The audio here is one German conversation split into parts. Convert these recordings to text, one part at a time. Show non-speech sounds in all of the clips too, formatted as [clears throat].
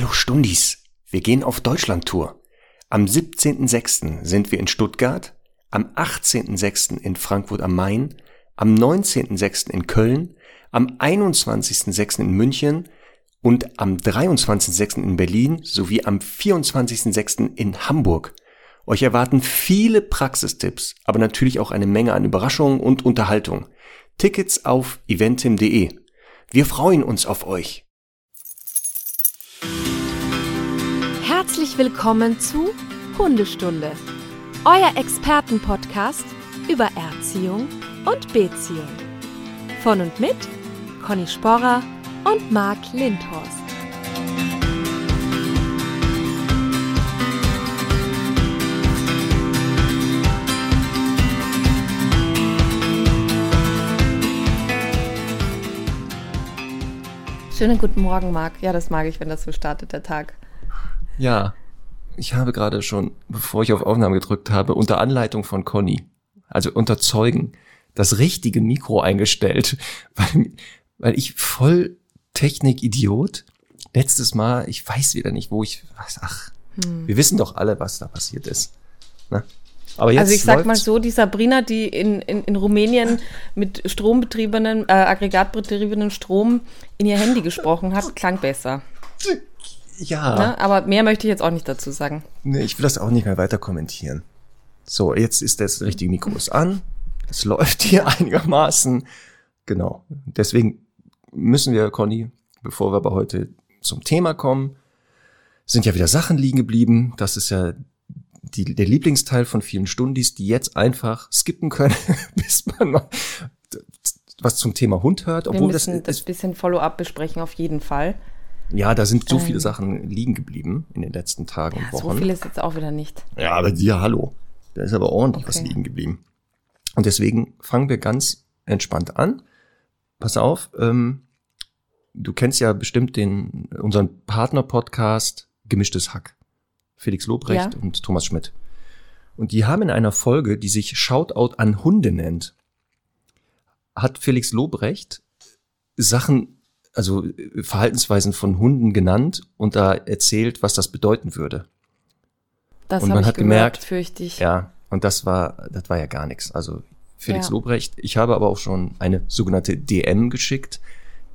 Hallo Stundis, wir gehen auf Deutschlandtour. Am 17.06. sind wir in Stuttgart, am 18.06. in Frankfurt am Main, am 19.06. in Köln, am 21.06. in München und am 23.06. in Berlin sowie am 24.06. in Hamburg. Euch erwarten viele Praxistipps, aber natürlich auch eine Menge an Überraschungen und Unterhaltung. Tickets auf eventim.de. Wir freuen uns auf euch. Herzlich willkommen zu Hundestunde, euer Expertenpodcast über Erziehung und Beziehung. Von und mit Conny Sporrer und Marc Lindhorst. Schönen guten Morgen, Marc. Ja, das mag ich, wenn das so startet, der Tag. Ja, ich habe gerade schon, bevor ich auf Aufnahme gedrückt habe, unter Anleitung von Conny, also unter Zeugen, das richtige Mikro eingestellt, [laughs] weil, weil ich voll Technik-Idiot letztes Mal, ich weiß wieder nicht, wo ich, ach, hm. wir wissen doch alle, was da passiert ist. Ne? Aber jetzt also ich sag mal so, die Sabrina, die in, in, in Rumänien mit strombetriebenen, äh, aggregatbetriebenen Strom in ihr Handy gesprochen hat, klang besser. Ja. Ne? Aber mehr möchte ich jetzt auch nicht dazu sagen. Nee, ich will das auch nicht mehr weiter kommentieren. So, jetzt ist das richtige Mikro ist an. Es läuft hier [laughs] einigermaßen. Genau. Deswegen müssen wir, Conny, bevor wir aber heute zum Thema kommen, sind ja wieder Sachen liegen geblieben. Das ist ja die, der Lieblingsteil von vielen Stundis, die jetzt einfach skippen können, [laughs] bis man mal was zum Thema Hund hört. Obwohl wir müssen das, das bisschen Follow-up besprechen auf jeden Fall. Ja, da sind so ähm, viele Sachen liegen geblieben in den letzten Tagen und Wochen. So viel ist jetzt auch wieder nicht. Ja, aber ja, hallo. Da ist aber ordentlich okay. was liegen geblieben. Und deswegen fangen wir ganz entspannt an. Pass auf, ähm, du kennst ja bestimmt den unseren Partner-Podcast Gemischtes Hack. Felix Lobrecht ja. und Thomas Schmidt. Und die haben in einer Folge, die sich Shoutout an Hunde nennt, hat Felix Lobrecht Sachen also äh, Verhaltensweisen von Hunden genannt und da erzählt, was das bedeuten würde. Das und man hat gemerkt, fürchte ich. Ja, und das war, das war ja gar nichts. Also Felix ja. Lobrecht. Ich habe aber auch schon eine sogenannte DM geschickt,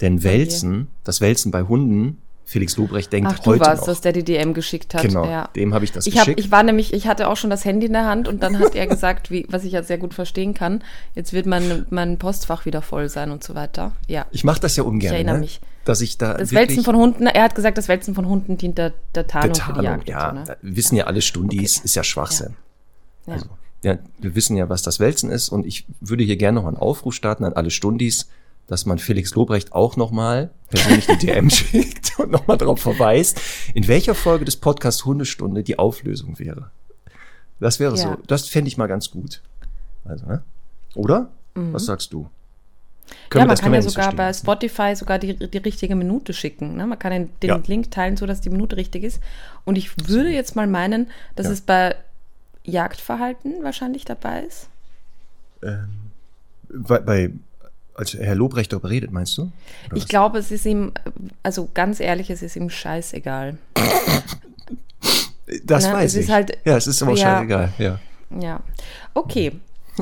denn Wälzen, das Wälzen bei Hunden Felix Lobrecht denkt Ach, du heute warst, noch. dass der die DM geschickt hat. Genau, ja. dem habe ich das ich geschickt. Hab, ich war nämlich, ich hatte auch schon das Handy in der Hand und dann hat er [laughs] gesagt, wie, was ich ja sehr gut verstehen kann, jetzt wird mein, mein Postfach wieder voll sein und so weiter. Ja. Ich mache das ja ungern. Ich erinnere ne? mich. Dass ich da das Wälzen von Hunden, er hat gesagt, das Wälzen von Hunden dient der, der Tarnung, der Tarnung für die Jagd. Ja, so, ne? wissen ja alle Stundis, okay. ist ja Schwachsinn. Ja. Also, ja, wir wissen ja, was das Wälzen ist und ich würde hier gerne noch einen Aufruf starten an alle Stundis dass man Felix Lobrecht auch nochmal persönlich die DM [laughs] schickt und nochmal darauf verweist, in welcher Folge des Podcasts Hundestunde die Auflösung wäre. Das wäre ja. so, das fände ich mal ganz gut. Also, ne? Oder? Mhm. Was sagst du? Können ja, man kann ja sogar bei Spotify sogar die, die richtige Minute schicken. Ne? Man kann den, den ja. Link teilen, so dass die Minute richtig ist. Und ich würde jetzt mal meinen, dass ja. es bei Jagdverhalten wahrscheinlich dabei ist. Ähm, bei, bei als Herr Lobrecht darüber redet, meinst du? Oder ich was? glaube, es ist ihm, also ganz ehrlich, es ist ihm scheißegal. das Na, weiß ich. Halt, ja, es ist aber ja, scheißegal, ja. Ja, okay. [laughs]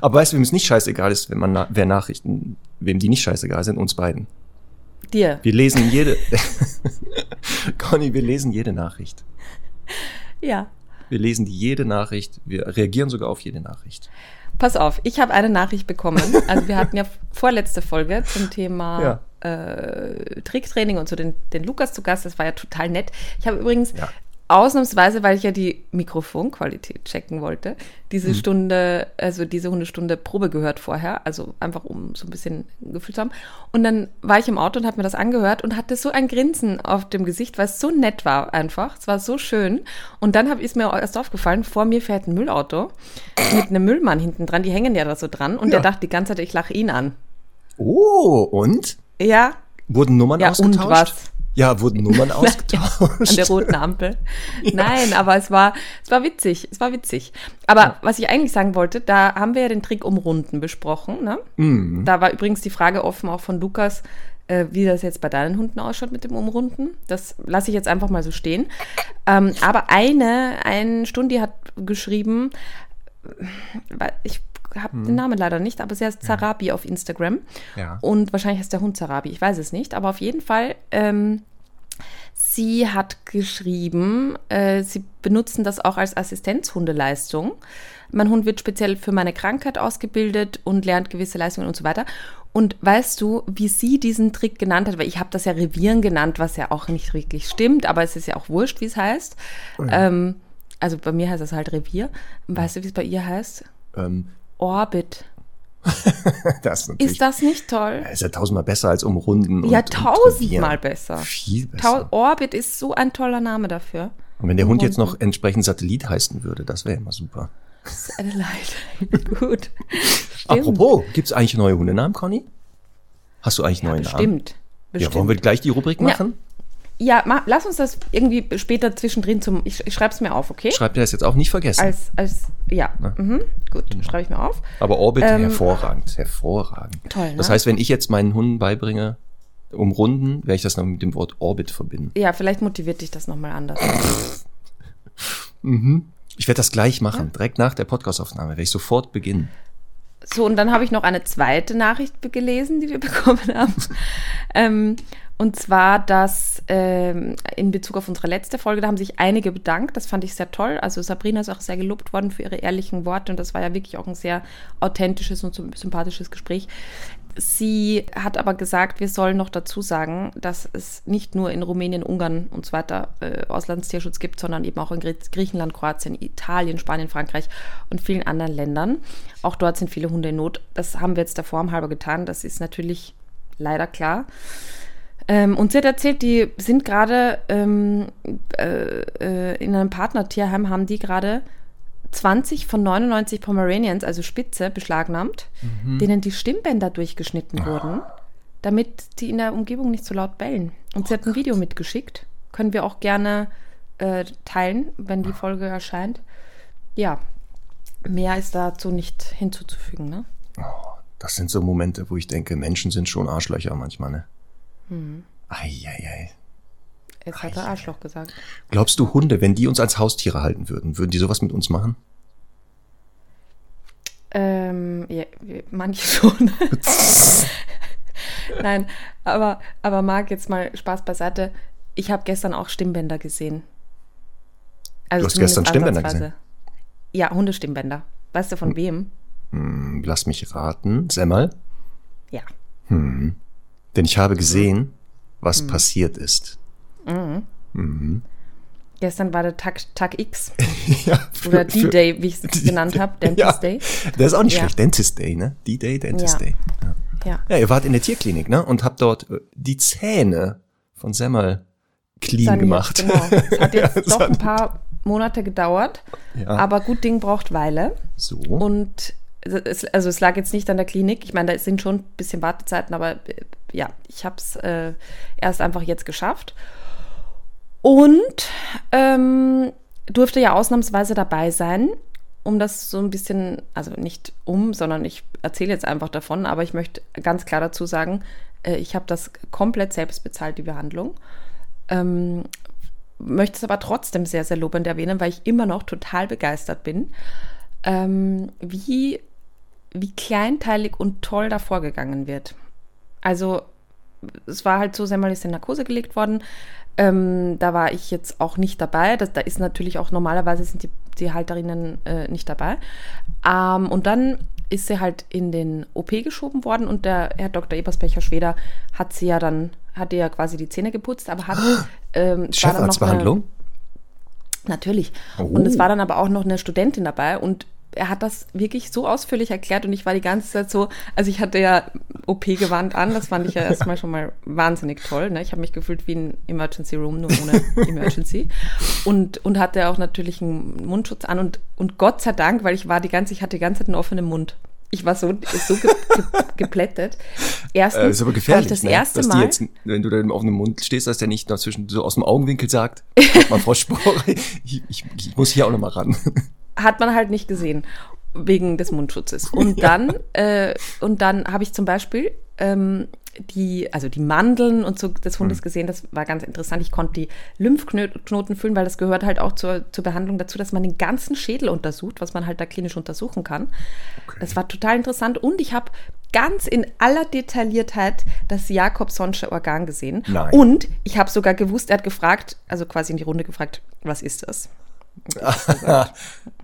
aber weißt du, wem es nicht scheißegal ist, wenn man, na wer Nachrichten, wem die nicht scheißegal sind, uns beiden. Dir. Wir lesen jede, [laughs] Conny, wir lesen jede Nachricht. Ja. Wir lesen jede Nachricht, wir reagieren sogar auf jede Nachricht. Pass auf, ich habe eine Nachricht bekommen. [laughs] Also wir hatten ja vorletzte Folge zum Thema ja. äh, Tricktraining und so den, den Lukas zu Gast. Das war ja total nett. Ich habe übrigens ja ausnahmsweise, weil ich ja die Mikrofonqualität checken wollte, diese mhm. Stunde, also diese Hundestunde Probe gehört vorher, also einfach um so ein bisschen Gefühl zu haben. Und dann war ich im Auto und habe mir das angehört und hatte so ein Grinsen auf dem Gesicht, weil es so nett war einfach. Es war so schön. Und dann ist mir erst aufgefallen, vor mir fährt ein Müllauto mit einem Müllmann hinten dran, die hängen ja da so dran und ja. der dachte die ganze Zeit, ich lache ihn an. Oh, und? Ja. Wurden Nummern ja, ausgetauscht? Und was? Ja, wurden Nummern [laughs] ausgetauscht. An der roten Ampel. [laughs] Ja. Nein, aber es war, es war witzig. Es war witzig. Aber ja. was ich eigentlich sagen wollte, da haben wir ja den Trick um Runden besprochen. Ne? Mhm. Da war übrigens die Frage offen auch von Lukas, äh, wie das jetzt bei deinen Hunden ausschaut mit dem Umrunden. Das lasse ich jetzt einfach mal so stehen. Ähm, aber eine, ein Stundi hat geschrieben, ich habe hm. den Namen leider nicht, aber sie heißt Zarabi ja. auf Instagram. Ja. Und wahrscheinlich heißt der Hund Zarabi, ich weiß es nicht. Aber auf jeden Fall, ähm, sie hat geschrieben, äh, sie benutzen das auch als Assistenzhundeleistung. Mein Hund wird speziell für meine Krankheit ausgebildet und lernt gewisse Leistungen und so weiter. Und weißt du, wie sie diesen Trick genannt hat? Weil ich habe das ja Revieren genannt, was ja auch nicht wirklich stimmt, aber es ist ja auch wurscht, wie es heißt. Oh ja. ähm, also bei mir heißt es halt Revier. Weißt du, wie es bei ihr heißt? Ähm, Orbit. [laughs] das ist das nicht toll? ist ja tausendmal besser als umrunden. Ja, und, tausendmal und besser. Viel besser. Orbit ist so ein toller Name dafür. Und wenn der umrunden. Hund jetzt noch entsprechend Satellit heißen würde, das wäre immer super. Satellite. [laughs] Gut. Stimmt. Apropos, gibt es eigentlich neue Hundenamen, Conny? Hast du eigentlich ja, neue bestimmt. Namen? Bestimmt. Ja, wollen wir gleich die Rubrik machen? Ja. Ja, ma, lass uns das irgendwie später zwischendrin zum. Ich, ich schreibe es mir auf, okay? Schreib dir das jetzt auch nicht vergessen. Als, als ja. Mhm, gut, genau. schreibe ich mir auf. Aber Orbit ähm, hervorragend, hervorragend. Toll. Ne? Das heißt, wenn ich jetzt meinen Hunden beibringe, umrunden, werde ich das noch mit dem Wort Orbit verbinden. Ja, vielleicht motiviert dich das nochmal anders. [laughs] mhm. Ich werde das gleich machen, ja. direkt nach der Podcastaufnahme, werde ich sofort beginnen. So, und dann habe ich noch eine zweite Nachricht gelesen, die wir [laughs] bekommen haben. ähm, und zwar, dass ähm, in Bezug auf unsere letzte Folge, da haben sich einige bedankt. Das fand ich sehr toll. Also Sabrina ist auch sehr gelobt worden für ihre ehrlichen Worte und das war ja wirklich auch ein sehr authentisches und sympathisches Gespräch. Sie hat aber gesagt, wir sollen noch dazu sagen, dass es nicht nur in Rumänien, Ungarn und so weiter äh, Auslandstierschutz gibt, sondern eben auch in Griechenland, Kroatien, Italien, Spanien, Frankreich und vielen anderen Ländern. Auch dort sind viele Hunde in Not. Das haben wir jetzt der Form halber getan. Das ist natürlich leider klar. Ähm, und sie hat erzählt, die sind gerade ähm, äh, äh, in einem Partnertierheim, haben die gerade 20 von 99 Pomeranians, also Spitze, beschlagnahmt, mhm. denen die Stimmbänder durchgeschnitten oh. wurden, damit die in der Umgebung nicht so laut bellen. Und oh sie hat ein Video mitgeschickt. Können wir auch gerne äh, teilen, wenn die Folge erscheint. Ja, mehr ist dazu nicht hinzuzufügen, ne? Oh, das sind so Momente, wo ich denke, Menschen sind schon Arschlöcher manchmal, ne? Hm. Eieiei. Jetzt hat er Arschloch gesagt. Glaubst du, Hunde, wenn die uns als Haustiere halten würden, würden die sowas mit uns machen? Ähm, ja, manche schon. [laughs] Nein, aber, aber Marc, jetzt mal Spaß beiseite. Ich habe gestern auch Stimmbänder gesehen. Also du hast gestern Stimmbänder gesehen? Ja, Hundestimmbänder. Weißt du von hm. wem? Hm, lass mich raten. Semmel? Ja. Hm. Denn ich habe gesehen, was mhm. passiert ist. Mhm. Mhm. Gestern war der Tag, Tag X. [laughs] ja, für, Oder D-Day, wie ich es [laughs] genannt habe, Dentist ja, Day. Der ist auch nicht ja. schlecht. Dentist Day, ne? D-Day, Dentist ja. Day. Ja. ja. Ja, ihr wart in der Tierklinik, ne? Und habt dort äh, die Zähne von Semmel clean Saniert, gemacht. Genau. [laughs] Es hat jetzt doch ein paar Monate gedauert. Ja. Aber gut Ding braucht Weile. So. Und es, also es lag jetzt nicht an der Klinik. Ich meine, da sind schon ein bisschen Wartezeiten, aber äh, ja, ich habe es äh, erst einfach jetzt geschafft. Und ähm, durfte ja ausnahmsweise dabei sein, um das so ein bisschen, also nicht um, sondern ich erzähle jetzt einfach davon, aber ich möchte ganz klar dazu sagen, äh, ich habe das komplett selbst bezahlt, die Behandlung. Ähm, möchte es aber trotzdem sehr, sehr lobend erwähnen, weil ich immer noch total begeistert bin, ähm, wie wie kleinteilig und toll da vorgegangen wird. Also es war halt so, Semmel ist in Narkose gelegt worden. Ähm, da war ich jetzt auch nicht dabei. Das, da ist natürlich auch normalerweise sind die, die Halterinnen äh, nicht dabei. Ähm, und dann ist sie halt in den OP geschoben worden und der Herr Dr. Eberspecher-Schweder hat sie ja dann, hat ihr ja quasi die Zähne geputzt, aber hat ähm, Chefarztbehandlung? Natürlich. Oh. Und es war dann aber auch noch eine Studentin dabei und er hat das wirklich so ausführlich erklärt und ich war die ganze Zeit so, also ich hatte ja OP-Gewand an, das fand ich ja erstmal schon mal wahnsinnig toll. Ne? Ich habe mich gefühlt wie ein Emergency Room, nur ohne Emergency. Und, und hatte auch natürlich einen Mundschutz an und, und Gott sei Dank, weil ich war die ganze, ich hatte die ganze Zeit einen offenen Mund. Ich war so, so ge, ge, geplättet. Erstens, äh, ist aber gefährlich, das ne? erste dass Mal, die jetzt, wenn du da auf dem Mund stehst, dass der nicht dazwischen so aus dem Augenwinkel sagt, mal Frau Spore, ich, ich, ich muss hier auch noch mal ran hat man halt nicht gesehen. wegen des Mundschutzes. [laughs] Und dann, äh, und dann habe ich zum Beispiel ähm, die, also die Mandeln und so des Hundes mhm. gesehen, das war ganz interessant. Ich konnte die Lymphknoten füllen, weil das gehört halt auch zur, zur Behandlung dazu, dass man den ganzen Schädel untersucht, was man halt da klinisch untersuchen kann. Okay. Das war total interessant. Und ich habe ganz in aller Detailliertheit das Jakobsonsche Organ gesehen. Nein. Und ich habe sogar gewusst, er hat gefragt, also quasi in die Runde gefragt, was ist das? [laughs]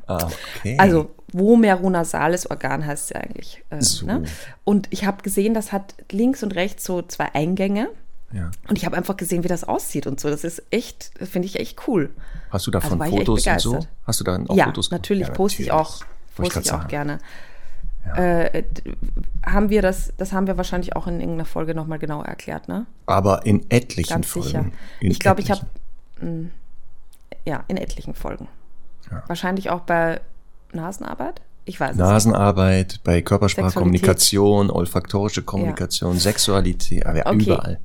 okay. Also vomerunasales Organ heißt es ja eigentlich. Äh, so. ne? Und ich habe gesehen, das hat links und rechts so zwei Eingänge. Ja. Und ich habe einfach gesehen, wie das aussieht und so. Das ist echt, finde ich echt cool. Hast du davon also Fotos und so? Hast du dann auch ja, Fotos? Natürlich, ja, poste ich auch, poste ich, ich auch gerne. Ja. Äh, haben wir das, das haben wir wahrscheinlich auch in irgendeiner Folge nochmal genau erklärt, ne? Aber in etlichen Ganz Folgen. Sicher. In ich glaube, ich habe, hm, ja, in etlichen Folgen. Ja. Wahrscheinlich auch bei Nasenarbeit? Ich weiß Nasenarbeit, nicht. bei Körpersprachkommunikation, olfaktorische Kommunikation, ja. Sexualität, aber okay. überall.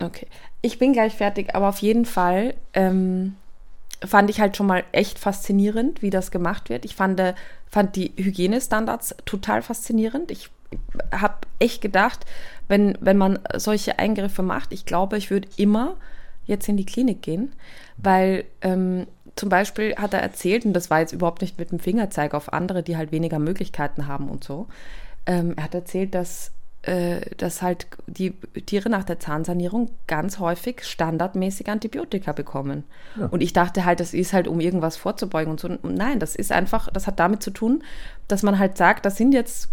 Okay. Ich bin gleich fertig, aber auf jeden Fall ähm, fand ich halt schon mal echt faszinierend, wie das gemacht wird. Ich fand, fand die Hygienestandards total faszinierend. Ich habe echt gedacht, wenn, wenn man solche Eingriffe macht, ich glaube, ich würde immer jetzt in die Klinik gehen, weil ähm, zum Beispiel hat er erzählt, und das war jetzt überhaupt nicht mit dem Fingerzeig auf andere, die halt weniger Möglichkeiten haben und so. Ähm, er hat erzählt, dass, äh, dass halt die Tiere nach der Zahnsanierung ganz häufig standardmäßig Antibiotika bekommen. Ja. Und ich dachte halt, das ist halt, um irgendwas vorzubeugen und so. Und nein, das ist einfach, das hat damit zu tun, dass man halt sagt, das sind jetzt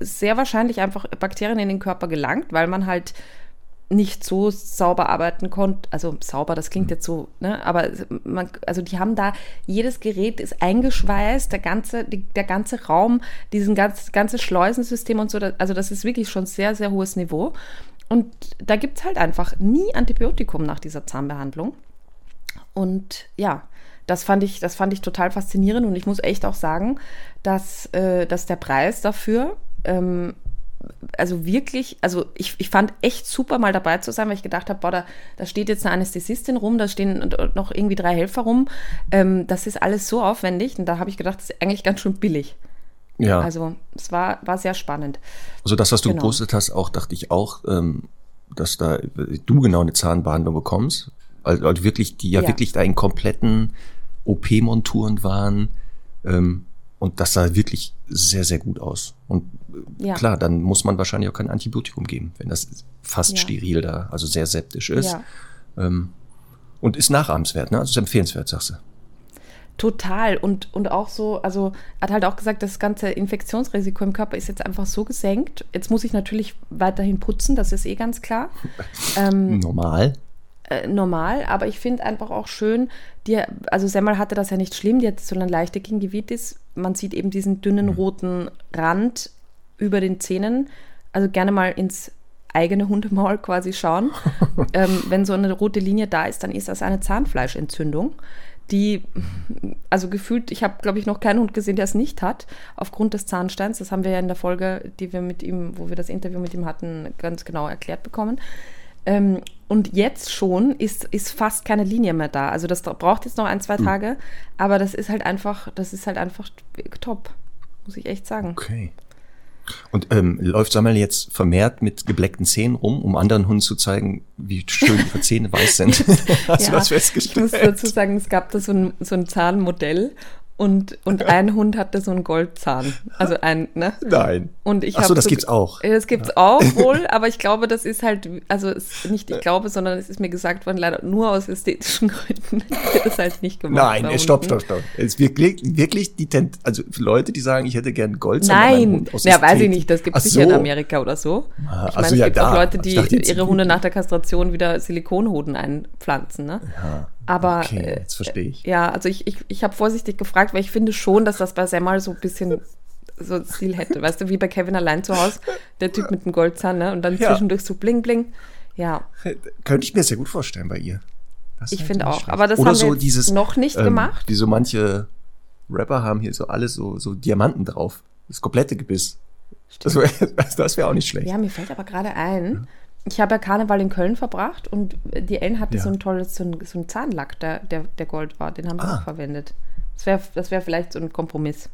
sehr wahrscheinlich einfach Bakterien in den Körper gelangt, weil man halt nicht so sauber arbeiten konnte. Also sauber, das klingt mhm. jetzt so, ne? aber man, also die haben da, jedes Gerät ist eingeschweißt, der ganze, die, der ganze Raum, diesen ganz, ganze Schleusensystem und so, also das ist wirklich schon sehr, sehr hohes Niveau. Und da gibt es halt einfach nie Antibiotikum nach dieser Zahnbehandlung. Und ja, das fand ich, das fand ich total faszinierend und ich muss echt auch sagen, dass, äh, dass der Preis dafür ähm, also wirklich, also ich, ich fand echt super mal dabei zu sein, weil ich gedacht habe, boah, da, da steht jetzt eine Anästhesistin rum, da stehen noch irgendwie drei Helfer rum. Ähm, das ist alles so aufwendig und da habe ich gedacht, das ist eigentlich ganz schön billig. Ja. Also es war, war sehr spannend. Also das, was du genau. gepostet hast, auch dachte ich auch, ähm, dass da du genau eine Zahnbehandlung bekommst. Also, also wirklich, die ja, ja. wirklich da in kompletten OP-Monturen waren. Ähm, und das sah wirklich sehr, sehr gut aus. Und äh, ja. klar, dann muss man wahrscheinlich auch kein Antibiotikum geben, wenn das fast ja. steril da, also sehr septisch ist. Ja. Ähm, und ist nachahmenswert, ne? Also ist empfehlenswert, sagst du. Total. Und, und auch so, also hat halt auch gesagt, das ganze Infektionsrisiko im Körper ist jetzt einfach so gesenkt. Jetzt muss ich natürlich weiterhin putzen, das ist eh ganz klar. [laughs] Ähm, Normal. Äh, normal, aber ich finde einfach auch schön, die, also Semmel hatte das ja nicht schlimm, die hat so eine leichte Gingivitis. Man sieht eben diesen dünnen mhm. roten Rand über den Zähnen. Also gerne mal ins eigene Hundemaul quasi schauen. [laughs] ähm, wenn so eine rote Linie da ist, dann ist das eine Zahnfleischentzündung, die, also gefühlt, ich habe, glaube ich, noch keinen Hund gesehen, der es nicht hat, aufgrund des Zahnsteins. Das haben wir ja in der Folge, die wir mit ihm, wo wir das Interview mit ihm hatten, ganz genau erklärt bekommen. Ähm, und jetzt schon ist, ist fast keine Linie mehr da. Also das braucht jetzt noch ein, zwei hm. Tage, aber das ist halt einfach, das ist halt einfach top, muss ich echt sagen. Okay. Und ähm, läuft Samuel jetzt vermehrt mit gebleckten Zähnen rum, um anderen Hunden zu zeigen, wie schön ihre Zähne weiß sind? [laughs] Hast ja, du das festgestellt? Ich muss dazu sagen, es gab da so ein, so ein Zahnmodell und, und [laughs] ein Hund hatte so einen Goldzahn. Also ein, ne? Nein. Und ich Ach so, das so, gibt's auch. Das gibt's ja. auch wohl, [laughs] aber ich glaube, das ist halt, also nicht ich glaube, sondern es ist mir gesagt worden, leider nur aus ästhetischen [laughs] Gründen wird das halt nicht gemacht. Nein, stopp, stopp, stopp. Es wirklich, wirklich die Tent, also Leute, die sagen, ich hätte gern Goldzahn. Nein, ja, weiß ich nicht, das gibt es sicher in Amerika oder so. Ah, ich meine, also es ja, gibt da. auch Leute, die ihre Hunde nach der Kastration wieder Silikonhoden einpflanzen, ne? Ja. Aber okay, äh, jetzt verstehe ich. Ja, also ich, ich, ich habe vorsichtig gefragt, weil ich finde schon, dass das bei Semmel so ein bisschen so Stil hätte. Weißt du, wie bei Kevin allein zu Hause, der Typ mit dem Goldzahn, ne? Und dann ja. zwischendurch so bling bling. Ja. Könnte ich mir sehr gut vorstellen bei ihr. ich halt finde auch. Schlecht. Aber das Oder haben so wir dieses, noch nicht ähm, gemacht. Wie so manche Rapper haben hier so alles so, so Diamanten drauf. Das komplette Gebiss. Stimmt. Das wäre [laughs] wär auch nicht schlecht. Ja, mir fällt aber gerade ein, ich habe ja Karneval in Köln verbracht und die Ellen hatte ja. so ein tolles, so ein, so ein Zahnlack, der, der, der Gold war. Den haben sie ah. auch verwendet. Das wäre das wär vielleicht so ein Kompromiss.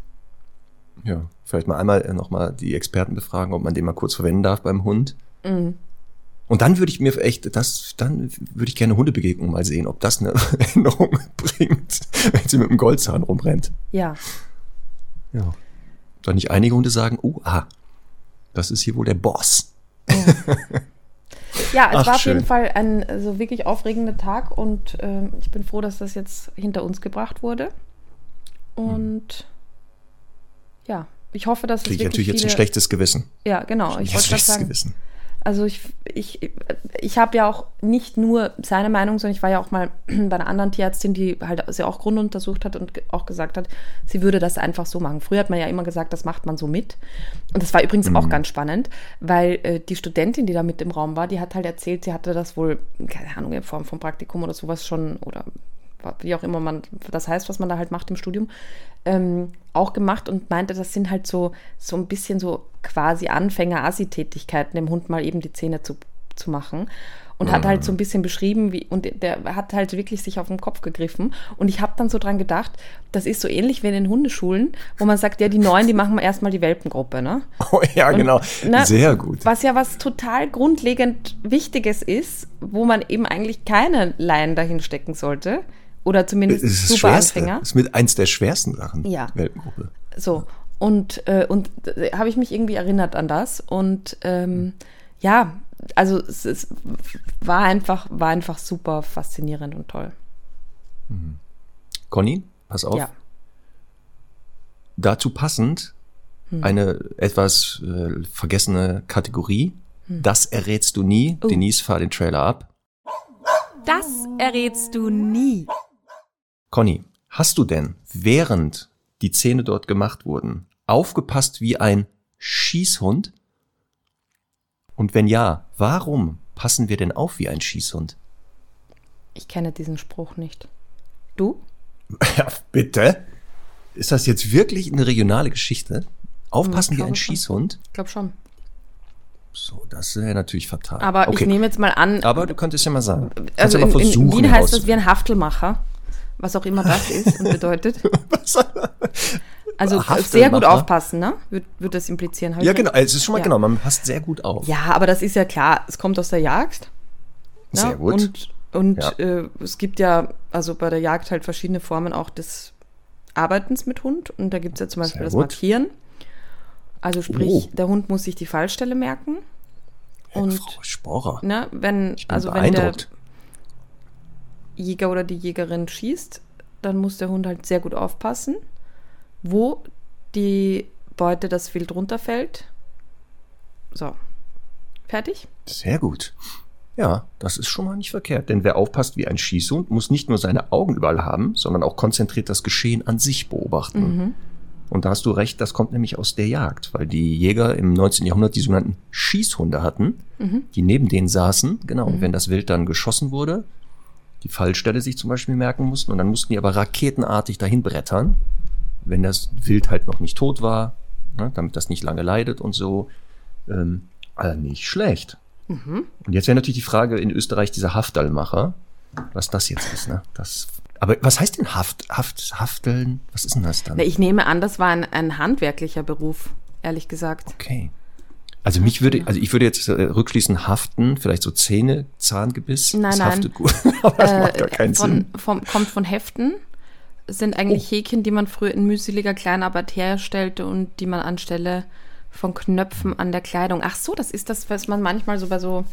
Ja, vielleicht mal einmal äh, nochmal die Experten befragen, ob man den mal kurz verwenden darf beim Hund. Mhm. Und dann würde ich mir echt, das, dann würde ich gerne Hundebegegnung mal sehen, ob das eine [laughs] Änderung bringt, wenn sie mit dem Goldzahn rumrennt. Ja. Ja. Dann nicht einige Hunde sagen, oh, ah, das ist hier wohl der Boss. Ja, [laughs] ja es Ach, war auf jeden Fall ein so wirklich aufregender Tag und äh, ich bin froh, dass das jetzt hinter uns gebracht wurde. Und hm. ja, ich hoffe, dass Kriege es wirklich ich natürlich jetzt ein schlechtes Gewissen. Ja, genau. Ich, ich wollte sagen, Gewissen. Also ich, ich, ich habe ja auch nicht nur seine Meinung, sondern ich war ja auch mal [clears throat] bei einer anderen Tierärztin, die halt sie auch Grund untersucht hat und auch gesagt hat, sie würde das einfach so machen. Früher hat man ja immer gesagt, das macht man so mit. Und das war übrigens mhm. auch ganz spannend, weil äh, die Studentin, die da mit im Raum war, die hat halt erzählt, sie hatte das wohl, keine Ahnung, in Form von Praktikum oder sowas schon oder wie auch immer man das heißt, was man da halt macht im Studium, ähm, auch gemacht und meinte, das sind halt so, so ein bisschen so quasi Anfänger-Assi-Tätigkeiten, dem Hund mal eben die Zähne zu, zu machen. Und mhm. hat halt so ein bisschen beschrieben, wie, und der hat halt wirklich sich auf den Kopf gegriffen. Und ich habe dann so dran gedacht, das ist so ähnlich wie in den Hundeschulen, wo man sagt, ja, die Neuen, die machen erstmal die Welpengruppe, ne? [laughs] Oh ja, und, genau. Ne, Sehr gut. Was ja was total grundlegend Wichtiges ist, wo man eben eigentlich keine Laien dahin stecken sollte. Oder zumindest das ist super. Anfänger. Das ist mit eins der schwersten Sachen. Ja. Welpengruppe. So. Und, äh, und äh, habe ich mich irgendwie erinnert an das. Und ähm, ja, also es, es, war einfach, war einfach super faszinierend und toll. Mhm. Conny, pass auf. Ja. Dazu passend hm. eine etwas äh, vergessene Kategorie. Hm. Das errätst du nie. Uh. Denise, fahr den Trailer ab. Das errätst du nie. Conny, hast du denn, während die Zähne dort gemacht wurden, aufgepasst wie ein Schießhund? Und wenn ja, warum passen wir denn auf wie ein Schießhund? Ich kenne diesen Spruch nicht. Du? [laughs] Ja, bitte? Ist das jetzt wirklich eine regionale Geschichte? Aufpassen wie ein Schießhund? Ich glaube schon. So, das wäre natürlich fatal. Aber okay. ich nehme jetzt mal an. Aber du könntest ja mal sagen. Also ja mal in, in Wien heißt das wie ein Haftelmacher was auch immer das ist und bedeutet. [laughs] Also sehr gut aufpassen, ne? Würde würd das implizieren. ja, genau. Es ist schon mal ja. genau, man passt sehr gut auf. Ja, aber das ist ja klar. Es kommt aus der Jagd. Ne? Sehr gut. Und, und ja. äh, es gibt ja, also bei der Jagd halt verschiedene Formen auch des Arbeitens mit Hund. Und da gibt es ja zum Beispiel das. Markieren. Also sprich, oh. der Hund muss sich die Fallstelle merken. Und Frau Sporer. Ne, wenn, also wenn der, Jäger oder die Jägerin schießt, dann muss der Hund halt sehr gut aufpassen, wo die Beute das Wild runterfällt. So. Fertig? Sehr gut. Ja, das ist schon mal nicht verkehrt. Denn wer aufpasst wie ein Schießhund, muss nicht nur seine Augen überall haben, sondern auch konzentriert das Geschehen an sich beobachten. Mhm. Und da hast du recht, das kommt nämlich aus der Jagd, weil die Jäger im 19. Jahrhundert die sogenannten Schießhunde hatten, mhm. die neben denen saßen. Genau, mhm. und wenn das Wild dann geschossen wurde, die Fallstelle sich zum Beispiel merken mussten. Und dann mussten die aber raketenartig dahin brettern, wenn das Wild halt noch nicht tot war, ne, damit das nicht lange leidet und so. Ähm, also nicht schlecht. Mhm. Und jetzt wäre natürlich die Frage in Österreich dieser Haftalmacher, was das jetzt ist. Ne? Das, aber was heißt denn Haft, Haft, Hafteln? Was ist denn das dann? Na, ich nehme an, das war ein, ein handwerklicher Beruf, ehrlich gesagt. Okay. Also mich würde, also ich würde jetzt äh, rückschließen haften, vielleicht so Zähne, Zahngebiss. Nein, das nein. haftet gut. [laughs] Aber das äh, macht gar keinen von, Sinn. Vom, kommt von Heften. Sind eigentlich oh. Häkchen, die man früher in mühseliger Kleinarbeit herstellte und die man anstelle von Knöpfen an der Kleidung. Ach so, das ist das, was man manchmal so bei so,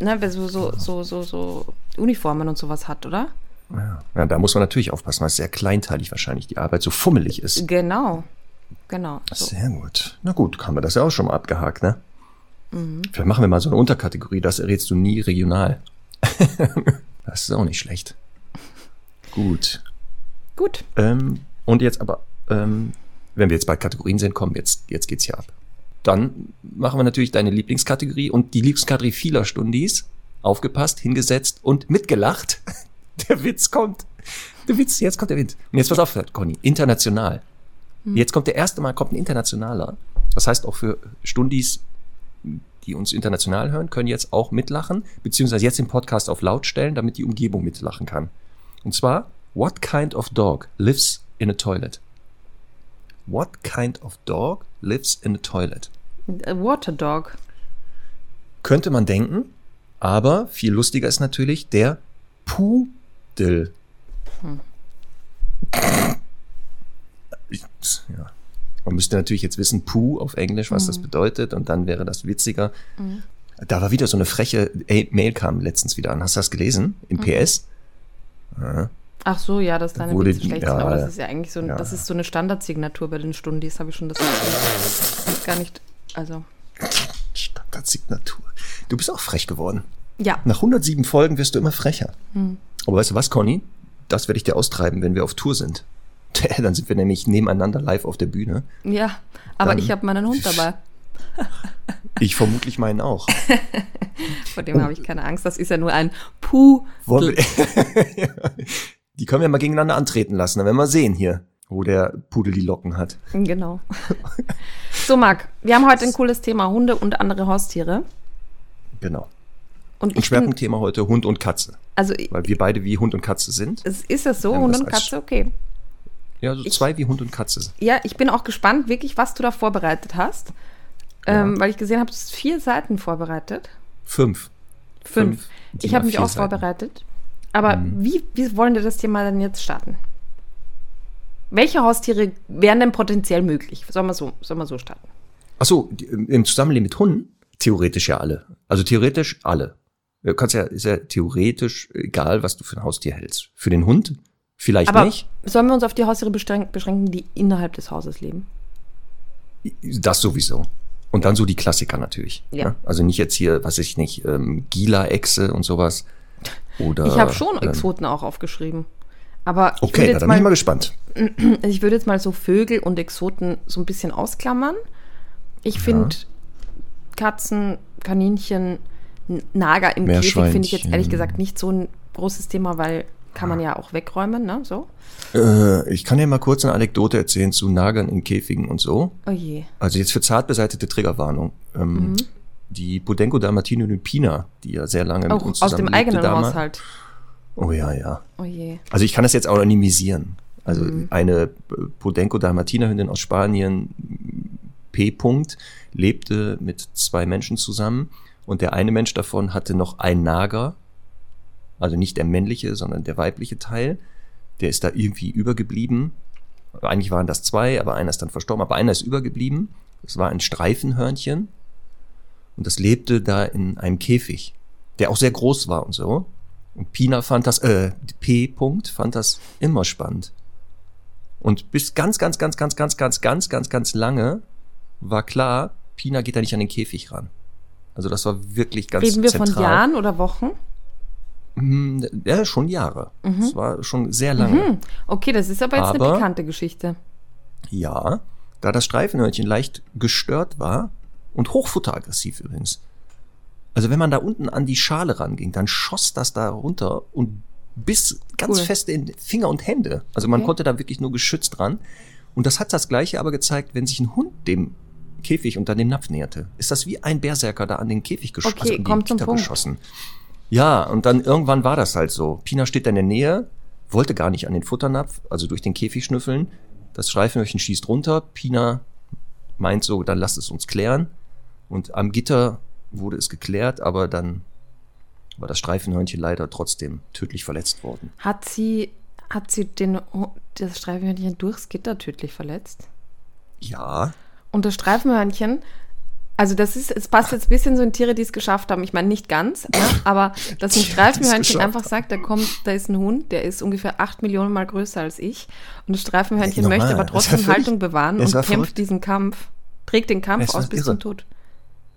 ne, bei so, so, so, so, so Uniformen und sowas hat, oder? Ja. ja, da muss man natürlich aufpassen, weil es sehr kleinteilig wahrscheinlich die Arbeit so fummelig ist. Genau. Genau. So. Sehr gut. Na gut, haben wir das ja auch schon mal abgehakt, ne? Mhm. Vielleicht machen wir mal so eine Unterkategorie, das errätst du nie regional. [laughs] das ist auch nicht schlecht. Gut. Gut. Ähm, und jetzt aber, ähm, wenn wir jetzt bei Kategorien sind, komm, jetzt, jetzt geht's hier ab. Dann machen wir natürlich deine Lieblingskategorie und die Lieblingskategorie vieler Stundis. Aufgepasst, hingesetzt und mitgelacht. [laughs] Der Witz kommt. Der Witz, jetzt kommt der Witz. Und jetzt pass auf, Conny. International. Mhm. Jetzt kommt der erste Mal kommt ein internationaler. Das heißt auch für Stundis, die uns international hören, können jetzt auch mitlachen, beziehungsweise jetzt den Podcast auf laut stellen, damit die Umgebung mitlachen kann. Und zwar, what kind of dog lives in a toilet? What kind of dog lives in a toilet? A water dog. Könnte man denken, aber viel lustiger ist natürlich der Pudel. Hm. [laughs] Ja. Man müsste natürlich jetzt wissen, Poo auf Englisch, was mhm. das bedeutet, und dann wäre das witziger. Mhm. Da war wieder so eine freche Mail kam letztens wieder an. Hast du das gelesen? Im mhm. PS? Ja. Ach so, ja, das ist deine Wurde, Witze schlecht ja, aber das ist ja eigentlich so, ja. das ist so eine Standardsignatur bei den Stundis, habe ich schon das gar nicht, also. Standardsignatur. Du bist auch frech geworden. Ja. Nach 107 Folgen wirst du immer frecher. Hm. Aber weißt du was, Conny? Das werde ich dir austreiben, wenn wir auf Tour sind. [laughs] Dann sind wir nämlich nebeneinander live auf der Bühne. Ja, aber Dann, ich habe meinen Hund dabei. Ich vermutlich meinen auch. [laughs] Vor dem oh. habe ich keine Angst. Das ist ja nur ein Puh. [laughs] die können wir mal gegeneinander antreten lassen. Dann werden wir sehen hier, wo der Pudel die Locken hat. Genau. So, Marc, wir haben heute ein cooles Thema: Hunde und andere Haustiere. Genau. Und ein Schwerpunktthema heute Hund und Katze. Also, weil wir beide wie Hund und Katze sind. Ist das so? Hund und Katze, okay. Ja, so ich, zwei wie Hund und Katze. Ja, ich bin auch gespannt, wirklich, was du da vorbereitet hast. Ja. Ähm, weil ich gesehen habe, du hast vier Seiten vorbereitet. Fünf. Fünf. Fünf ich habe mich auch Seiten. vorbereitet. Aber mhm. wie, wie wollen wir das Thema denn jetzt starten? Welche Haustiere wären denn potenziell möglich? Sollen wir so, sollen wir so starten? Achso, im Zusammenleben mit Hunden? Theoretisch ja alle. Also theoretisch alle. Du kannst ja, ist ja theoretisch egal, was du für ein Haustier hältst. Für den Hund vielleicht Aber nicht. Sollen wir uns auf die Haustiere beschränken, die innerhalb des Hauses leben? Das sowieso. Und dann so die Klassiker natürlich. Ja. Ne? Also nicht jetzt hier, was ich nicht, ähm, Gila-Echse und sowas. Oder, ich habe schon ähm, Exoten ähm, auch aufgeschrieben. Aber okay, da bin ich mal gespannt. [clears throat] Ich würde jetzt mal so Vögel und Exoten so ein bisschen ausklammern. Ich finde ja. Katzen, Kaninchen, Nager im Käfig finde ich jetzt ehrlich gesagt nicht so ein großes Thema, weil kann man ja auch wegräumen, ne? So. Äh, ich kann dir mal kurz eine Anekdote erzählen zu Nagern in Käfigen und so. Oh je. Also jetzt für zart beseitete Triggerwarnung. Ähm, mhm. Die Budenko Dalmatino Lupina, die ja sehr lange auch mit uns zusammen Aus dem eigenen damals. Haushalt. Oh ja, ja. Oh je. Also ich kann das jetzt auch anonymisieren. Also mhm. eine Budenko Dalmatiner Hündin aus Spanien, P. -Punkt, lebte mit zwei Menschen zusammen und der eine Mensch davon hatte noch ein Nager, also nicht der männliche, sondern der weibliche Teil. Der ist da irgendwie übergeblieben. Eigentlich waren das zwei, aber einer ist dann verstorben, aber einer ist übergeblieben. Das war ein Streifenhörnchen. Und das lebte da in einem Käfig, der auch sehr groß war und so. Und Pina fand das, äh, P. -Punkt fand das immer spannend. Und bis ganz, ganz, ganz, ganz, ganz, ganz, ganz, ganz, ganz lange war klar, Pina geht da nicht an den Käfig ran. Also das war wirklich ganz Reden wir zentral. von Jahren oder Wochen? Hm, ja, schon Jahre. Mhm. Das war schon sehr lange. Mhm. Okay, das ist aber jetzt aber, eine pikante Geschichte. Ja, da das Streifenhörnchen leicht gestört war und hochfutteraggressiv übrigens. Also wenn man da unten an die Schale ranging, dann schoss das da runter und bis ganz cool. fest in Finger und Hände. Also man okay. konnte da wirklich nur geschützt dran. Und das hat das gleiche aber gezeigt, wenn sich ein Hund dem Käfig unter dem Napf näherte. Ist das wie ein Berserker da an den Käfig geschossen, okay, also kommt zum Punkt. Ja, und dann irgendwann war das halt so. Pina steht da in der Nähe, wollte gar nicht an den Futternapf, also durch den Käfig schnüffeln. Das Streifenhörchen schießt runter. Pina meint so, dann lasst es uns klären. Und am Gitter wurde es geklärt, aber dann war das Streifenhörnchen leider trotzdem tödlich verletzt worden. Hat sie, hat sie den, das Streifenhörnchen durchs Gitter tödlich verletzt? Ja. Und das Streifenhörnchen also das ist, es passt jetzt ein bisschen so in Tiere, die es geschafft haben. Ich meine nicht ganz, ne? aber dass ein Streifenhörnchen einfach sagt, da kommt, da ist ein Hund, der ist ungefähr acht Millionen Mal größer als ich. Und das Streifenhörnchen möchte aber trotzdem Haltung bewahren und kämpft verrückt. diesen Kampf, trägt den Kampf aus bis irre. zum Tod.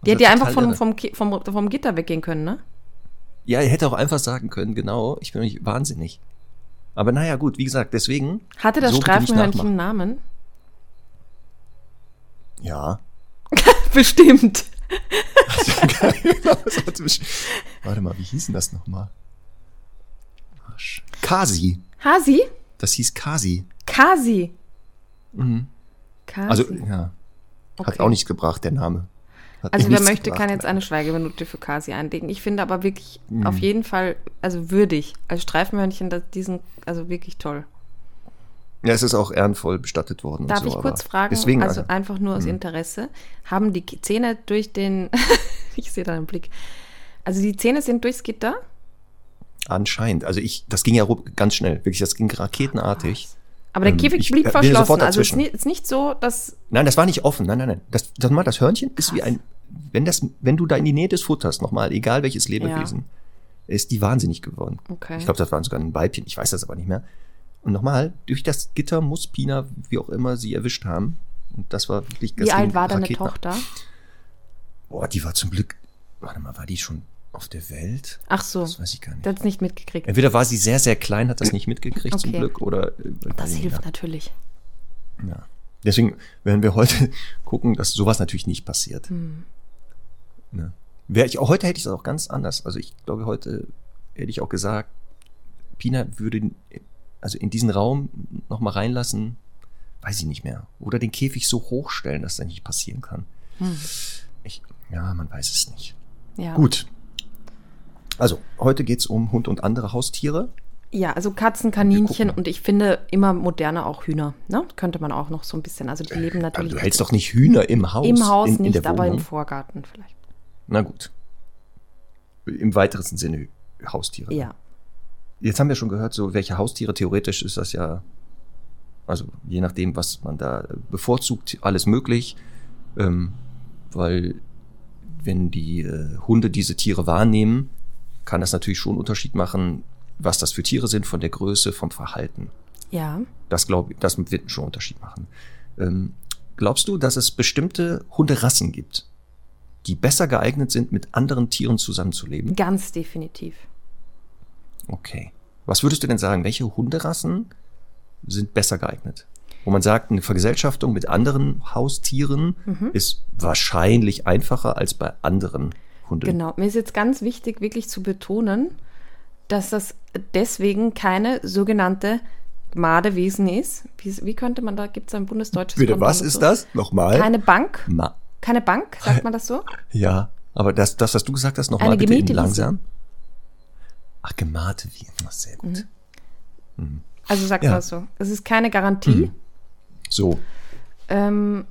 Die hätte ja einfach vom, vom, vom, vom Gitter weggehen können, ne? Ja, er hätte auch einfach sagen können, genau, ich bin nicht wahnsinnig. Aber naja, gut, wie gesagt, deswegen. Hatte das so Streifenhörnchen einen Namen? Ja. [laughs] [laughs] Bestimmt. [laughs] Warte mal, wie hieß denn das nochmal? Kasi. Hasi? Das hieß Kasi. Kasi. Mhm. Kasi. Also, ja. Hat okay. auch nichts gebracht, der Name. Hat also wer möchte, gebracht, kann jetzt eine Schweigeminute für Kasi einlegen. Ich finde aber wirklich mhm. auf jeden Fall, also würdig, als Streifenhörnchen diesen, also wirklich toll. Ja, es ist auch ehrenvoll bestattet worden. Darf so, ich kurz fragen, deswegen, also, einfach nur aus mh. Interesse, haben die Zähne durch den, [laughs] ich sehe da einen Blick, also die Zähne sind durchs Gitter? Anscheinend. Also ich, das ging ja ganz schnell, wirklich, das ging raketenartig. Aber der ähm, Käfig ich, blieb verschlossen. Also es ist nicht so, dass. Nein, das war nicht offen. Nein, nein, nein. Das, das, mal, das Hörnchen Krass. ist wie ein, wenn das, wenn du da in die Nähe des Futters, nochmal, egal welches Lebewesen, ja. ist die wahnsinnig geworden. Okay. Ich glaube, das waren sogar ein Weibchen, ich weiß das aber nicht mehr. Und nochmal, durch das Gitter muss Pina, wie auch immer, sie erwischt haben. Und das war wirklich Wie alt war deine Tochter? Boah, die war zum Glück, warte mal, war die schon auf der Welt? Ach so. Das weiß ich gar nicht. Das nicht mitgekriegt. Entweder war sie sehr, sehr klein, hat das nicht mitgekriegt okay. zum Glück, oder. Äh, das hilft natürlich. Ja. Deswegen werden wir heute [laughs] gucken, dass sowas natürlich nicht passiert. Hm. Ne? Wär ich, auch heute hätte ich es auch ganz anders. Also ich glaube, heute hätte ich auch gesagt, Pina würde also in diesen Raum nochmal reinlassen, weiß ich nicht mehr. Oder den Käfig so hochstellen, dass das nicht passieren kann. Hm. Ich, ja, man weiß es nicht. Ja. Gut. Also, heute geht's um Hund und andere Haustiere. Ja, also Katzen, Kaninchen und ich finde immer moderner auch Hühner. Ne? Könnte man auch noch so ein bisschen. Also die äh, leben natürlich. Aber du hältst doch nicht Hühner im Haus. Im Haus in, in nicht, aber im Vorgarten vielleicht. Na gut. Im weitesten Sinne Haustiere. Ja. Jetzt haben wir schon gehört, so welche Haustiere theoretisch ist das ja, also je nachdem, was man da bevorzugt, alles möglich. Ähm, weil wenn die äh, Hunde diese Tiere wahrnehmen, kann das natürlich schon einen Unterschied machen, was das für Tiere sind, von der Größe, vom Verhalten. Ja. Das glaube ich, das wird schon einen Unterschied machen. Ähm, glaubst du, dass es bestimmte Hunderassen gibt, die besser geeignet sind, mit anderen Tieren zusammenzuleben? Ganz definitiv. Okay. Was würdest du denn sagen, welche Hunderassen sind besser geeignet? Wo man sagt, eine Vergesellschaftung mit anderen Haustieren mhm. ist wahrscheinlich einfacher als bei anderen Hunden. Genau. Mir ist jetzt ganz wichtig, wirklich zu betonen, dass das deswegen keine sogenannte Madewesen ist. Wie, wie könnte man da, gibt es ein bundesdeutsches Bitte, was ist so? das? Nochmal. Keine Bank. Ma keine Bank, sagt man das so? Ja, aber das, das was du gesagt hast, nochmal bitte langsam. Ach, gemahte wie. Ach, sehr gut. Mhm. Mhm. Also sagt ja. man das so. Es ist keine Garantie. Mhm. So. Ähm,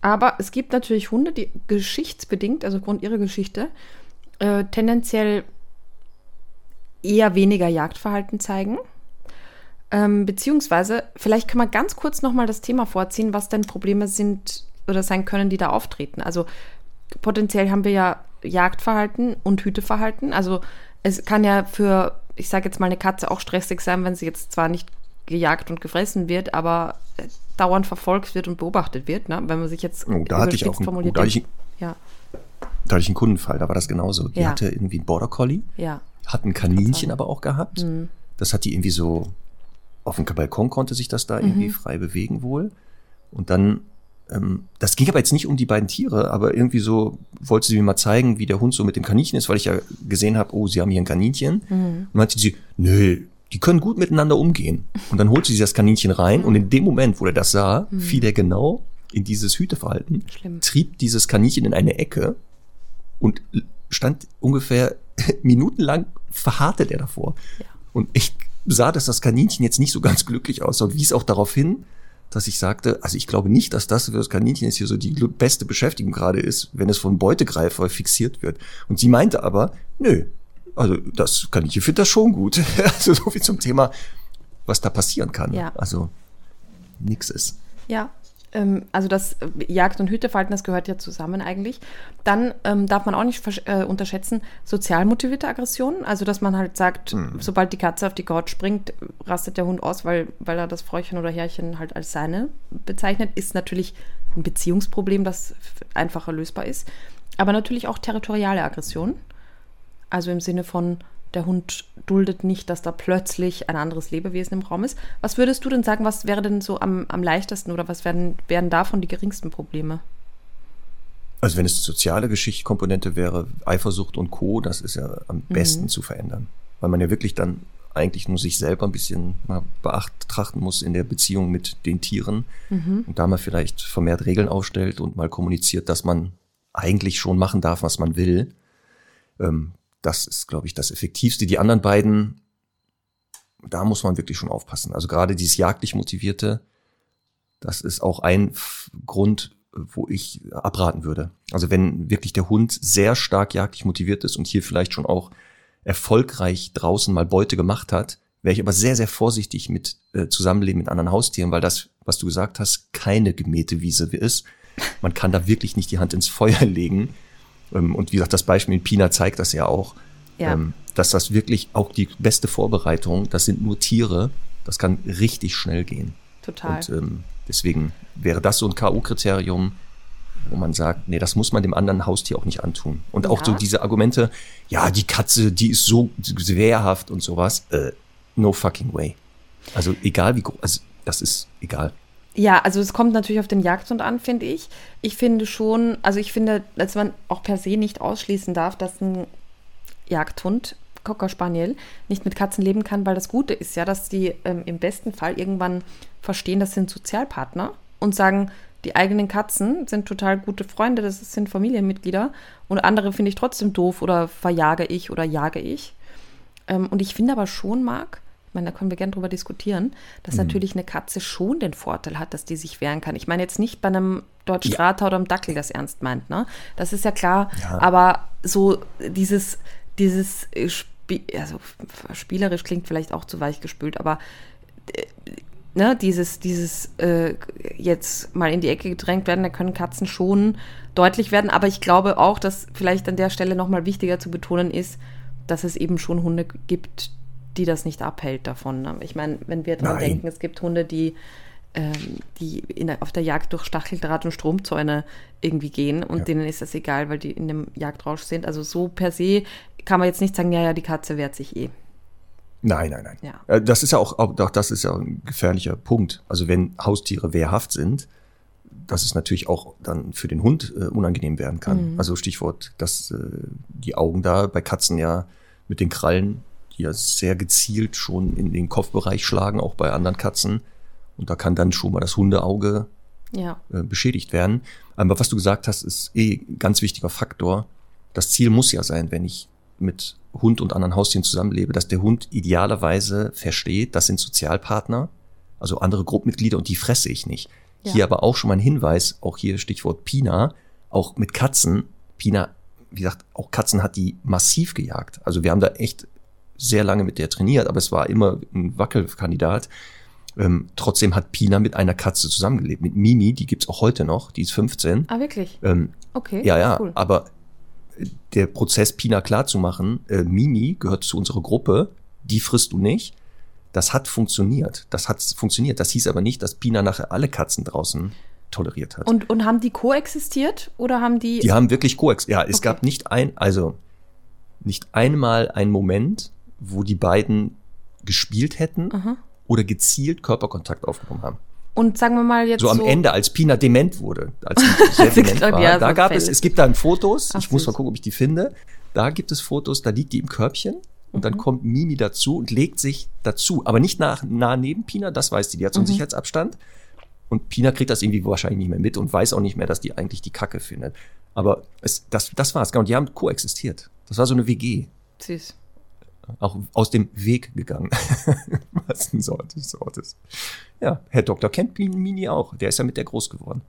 aber es gibt natürlich Hunde, die geschichtsbedingt, also aufgrund ihrer Geschichte, äh, tendenziell eher weniger Jagdverhalten zeigen. Ähm, beziehungsweise, vielleicht kann man ganz kurz nochmal das Thema vorziehen, was denn Probleme sind oder sein können, die da auftreten. Also potenziell haben wir ja Jagdverhalten und Hüteverhalten. Also es kann ja für, ich sage jetzt mal, eine Katze auch stressig sein, wenn sie jetzt zwar nicht gejagt und gefressen wird, aber äh, dauernd verfolgt wird und beobachtet wird. Ne? Wenn man sich jetzt oh, da hatte ich auch einen, oh, da, hatte ich, ja. da hatte ich einen Kundenfall, da war das genauso. Die ja. hatte irgendwie einen Border Collie, ja. hat ein Kaninchen aber auch gehabt. Mhm. Das hat die irgendwie so, auf dem Balkon konnte sich das da irgendwie mhm. frei bewegen wohl. Und dann das ging aber jetzt nicht um die beiden Tiere, aber irgendwie so wollte sie mir mal zeigen, wie der Hund so mit dem Kaninchen ist, weil ich ja gesehen habe, oh, sie haben hier ein Kaninchen. Mhm. Und meinte sie, nö, die können gut miteinander umgehen. Und dann holte sie das Kaninchen rein und in dem Moment, wo er das sah, mhm. fiel er genau in dieses Hüteverhalten, Schlimm. trieb dieses Kaninchen in eine Ecke und stand ungefähr [laughs] minutenlang verharrte der davor. Ja. Und ich sah, dass das Kaninchen jetzt nicht so ganz glücklich aussah und wies auch darauf hin, dass ich sagte, also ich glaube nicht, dass das für das Kaninchen jetzt hier so die beste Beschäftigung gerade ist, wenn es von Beutegreifer fixiert wird. Und sie meinte aber, nö, also das Kaninchen findet das schon gut. [laughs] also so viel zum Thema, was da passieren kann. Ja. Also nix ist. Ja, also das äh, Jagd- und Hüteverhalten, das gehört ja zusammen eigentlich. Dann ähm, darf man auch nicht äh, unterschätzen, sozial motivierte Aggressionen. Also dass man halt sagt, mhm. sobald die Katze auf die Couch springt, rastet der Hund aus, weil, weil er das Fräuchen oder Herrchen halt als seine bezeichnet. Ist natürlich ein Beziehungsproblem, das einfacher lösbar ist. Aber natürlich auch territoriale Aggression. Also im Sinne von, der Hund duldet nicht, dass da plötzlich ein anderes Lebewesen im Raum ist. Was würdest du denn sagen, was wäre denn so am, am leichtesten oder was werden, wären davon die geringsten Probleme? Also wenn es soziale Geschichtskomponente wäre, Eifersucht und Co., das ist ja am mhm. besten zu verändern. Weil man ja wirklich dann eigentlich nur sich selber ein bisschen mal betrachten muss in der Beziehung mit den Tieren mhm. und da mal vielleicht vermehrt Regeln aufstellt und mal kommuniziert, dass man eigentlich schon machen darf, was man will. Ähm, das ist, glaube ich, das Effektivste. Die anderen beiden da muss man wirklich schon aufpassen. Also gerade dieses jagdlich motivierte, das ist auch ein Grund, wo ich abraten würde. Also wenn wirklich der Hund sehr stark jagdlich motiviert ist und hier vielleicht schon auch erfolgreich draußen mal Beute gemacht hat, wäre ich aber sehr, sehr vorsichtig mit äh, Zusammenleben mit anderen Haustieren, weil das, was du gesagt hast, keine gemähte Wiese ist. Man kann da wirklich nicht die Hand ins Feuer [laughs] legen. Ähm, und wie gesagt, das Beispiel mit Pina zeigt das ja auch, ja. Ähm, dass das wirklich auch die beste Vorbereitung, das sind nur Tiere, das kann richtig schnell gehen. Total. Und ähm, deswegen wäre das so ein K.O.-Kriterium, wo man sagt, nee, das muss man dem anderen Haustier auch nicht antun. Und auch ja. so diese Argumente, ja, die Katze, die ist so wehrhaft und sowas, äh, no fucking way. Also egal wie groß, also das ist egal. Ja, also es kommt natürlich auf den Jagdhund an, finde ich. Ich finde schon, also ich finde, dass man auch per se nicht ausschließen darf, dass ein Jagdhund, Cocker Spaniel, nicht mit Katzen leben kann, weil das Gute ist ja, dass die ähm, im besten Fall irgendwann verstehen, das sind Sozialpartner und sagen, die eigenen Katzen sind total gute Freunde, das sind Familienmitglieder und andere finde ich trotzdem doof oder verjage ich oder jage ich. Ähm, und ich finde aber schon, Marc, ich meine, da können wir gerne drüber diskutieren, dass mhm. natürlich eine Katze schon den Vorteil hat, dass die sich wehren kann. Ich meine jetzt nicht bei einem deutschen ja. oder einem Dackel das ernst meint, ne? Das ist ja klar. Ja. Aber so dieses, dieses Spie also spielerisch klingt vielleicht auch zu weich gespült, aber äh, ne, dieses, dieses äh, jetzt mal in die Ecke gedrängt werden, da können Katzen schon deutlich werden. Aber ich glaube auch, dass vielleicht an der Stelle nochmal wichtiger zu betonen ist, dass es eben schon Hunde gibt, die das nicht abhält davon. Ich meine, wenn wir daran denken, es gibt Hunde, die, ähm, die in, auf der Jagd durch Stacheldraht und Stromzäune irgendwie gehen und ja. denen ist das egal, weil die in dem Jagdrausch sind. Also so per se kann man jetzt nicht sagen, ja, ja, die Katze wehrt sich eh. Nein, nein, nein. Ja. Äh, das ist ja auch, auch, das ist ja ein gefährlicher Punkt. Also wenn Haustiere wehrhaft sind, dass es natürlich auch dann für den Hund äh, unangenehm werden kann. Mhm. Also Stichwort, dass äh, die Augen da bei Katzen ja mit den Krallen, die ja sehr gezielt schon in den Kopfbereich schlagen, auch bei anderen Katzen. Und da kann dann schon mal das Hundeauge ja. äh, beschädigt werden. Aber was du gesagt hast, ist eh ein ganz wichtiger Faktor. Das Ziel muss ja sein, wenn ich mit Hund und anderen Haustieren zusammenlebe, dass der Hund idealerweise versteht, das sind Sozialpartner, also andere Gruppenmitglieder und die fresse ich nicht. Ja. Hier aber auch schon mal ein Hinweis, auch hier Stichwort Pina, auch mit Katzen. Pina, wie gesagt, auch Katzen hat die massiv gejagt. Also wir haben da echt sehr lange mit der trainiert, aber es war immer ein Wackelkandidat. Ähm, trotzdem hat Pina mit einer Katze zusammengelebt, mit Mimi, die gibt's auch heute noch, die ist 15. Ah, wirklich? Ähm, okay. Ja, ja, cool. aber der Prozess Pina klarzumachen, äh, Mimi gehört zu unserer Gruppe, die frisst du nicht das hat funktioniert. Das hat funktioniert. Das hieß aber nicht, dass Pina nachher alle Katzen draußen toleriert hat. Und, und haben die koexistiert oder haben die. Die haben wirklich koexistiert. Ja, es okay. gab nicht ein, also nicht einmal einen Moment, wo die beiden gespielt hätten Aha. oder gezielt Körperkontakt aufgenommen haben. Und sagen wir mal jetzt. So am so Ende, als Pina dement wurde, als sie [laughs] sehr dement war, ja, da gab es, es gibt dann Fotos, Ach, ich muss mal gucken, ob ich die finde. Da gibt es Fotos, da liegt die im Körbchen und dann mhm. kommt Mimi dazu und legt sich dazu, aber nicht nach, nah neben Pina, das weiß die, die hat so einen mhm. Sicherheitsabstand. Und Pina kriegt das irgendwie wahrscheinlich nicht mehr mit und weiß auch nicht mehr, dass die eigentlich die Kacke findet. Aber es, das, das war's. Und die haben koexistiert. Das war so eine WG. Süß. Auch aus dem Weg gegangen. [laughs] Was ein Sort des Sortes. Ja, Herr Doktor kennt Mini auch. Der ist ja mit der groß geworden.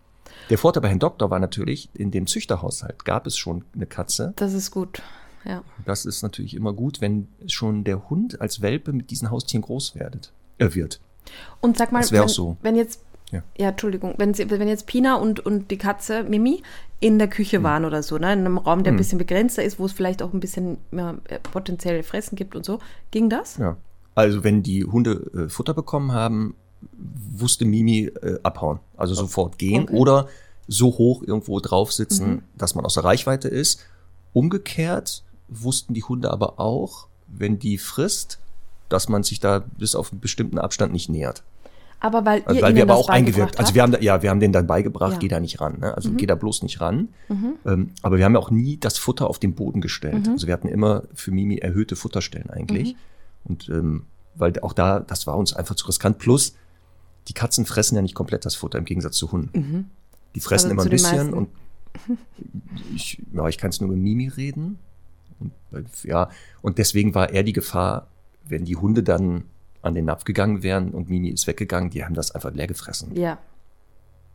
Der Vorteil bei Herrn Doktor war natürlich, in dem Züchterhaushalt gab es schon eine Katze. Das ist gut ja. Das ist natürlich immer gut, wenn schon der Hund als Welpe mit diesen Haustieren groß werdet, äh, wird. Und sag mal, das wenn, so. wenn jetzt, ja. ja, Entschuldigung, wenn, wenn jetzt Pina und, und die Katze Mimi in der Küche hm. waren oder so, ne, in einem Raum, der hm. ein bisschen begrenzter ist, wo es vielleicht auch ein bisschen ja, äh, potenzielle Fressen gibt und so, ging das? Ja. Also wenn die Hunde äh, Futter bekommen haben, wusste Mimi äh, abhauen, also sofort gehen okay. oder so hoch irgendwo drauf sitzen, mhm. dass man aus der Reichweite ist. Umgekehrt wussten die Hunde aber auch, wenn die frisst, dass man sich da bis auf einen bestimmten Abstand nicht nähert. Aber weil also, ihr weil wir aber auch eingewirkt, also wir haben da, ja, wir haben denen dann beigebracht, ja. geh da nicht ran, ne? also mhm. geh da bloß nicht ran. Mhm. Ähm, aber wir haben ja auch nie das Futter auf den Boden gestellt. Mhm. Also wir hatten immer für Mimi erhöhte Futterstellen eigentlich. Mhm. Und ähm, weil auch da, das war uns einfach zu riskant. Plus, die Katzen fressen ja nicht komplett das Futter im Gegensatz zu Hunden. Mhm. Die fressen also immer ein bisschen und [laughs] ich, ja, ich kann es nur mit Mimi reden. Und, ja, und deswegen war eher die Gefahr, wenn die Hunde dann an den Napf gegangen wären und Mini ist weggegangen, die haben das einfach leer gefressen. Ja.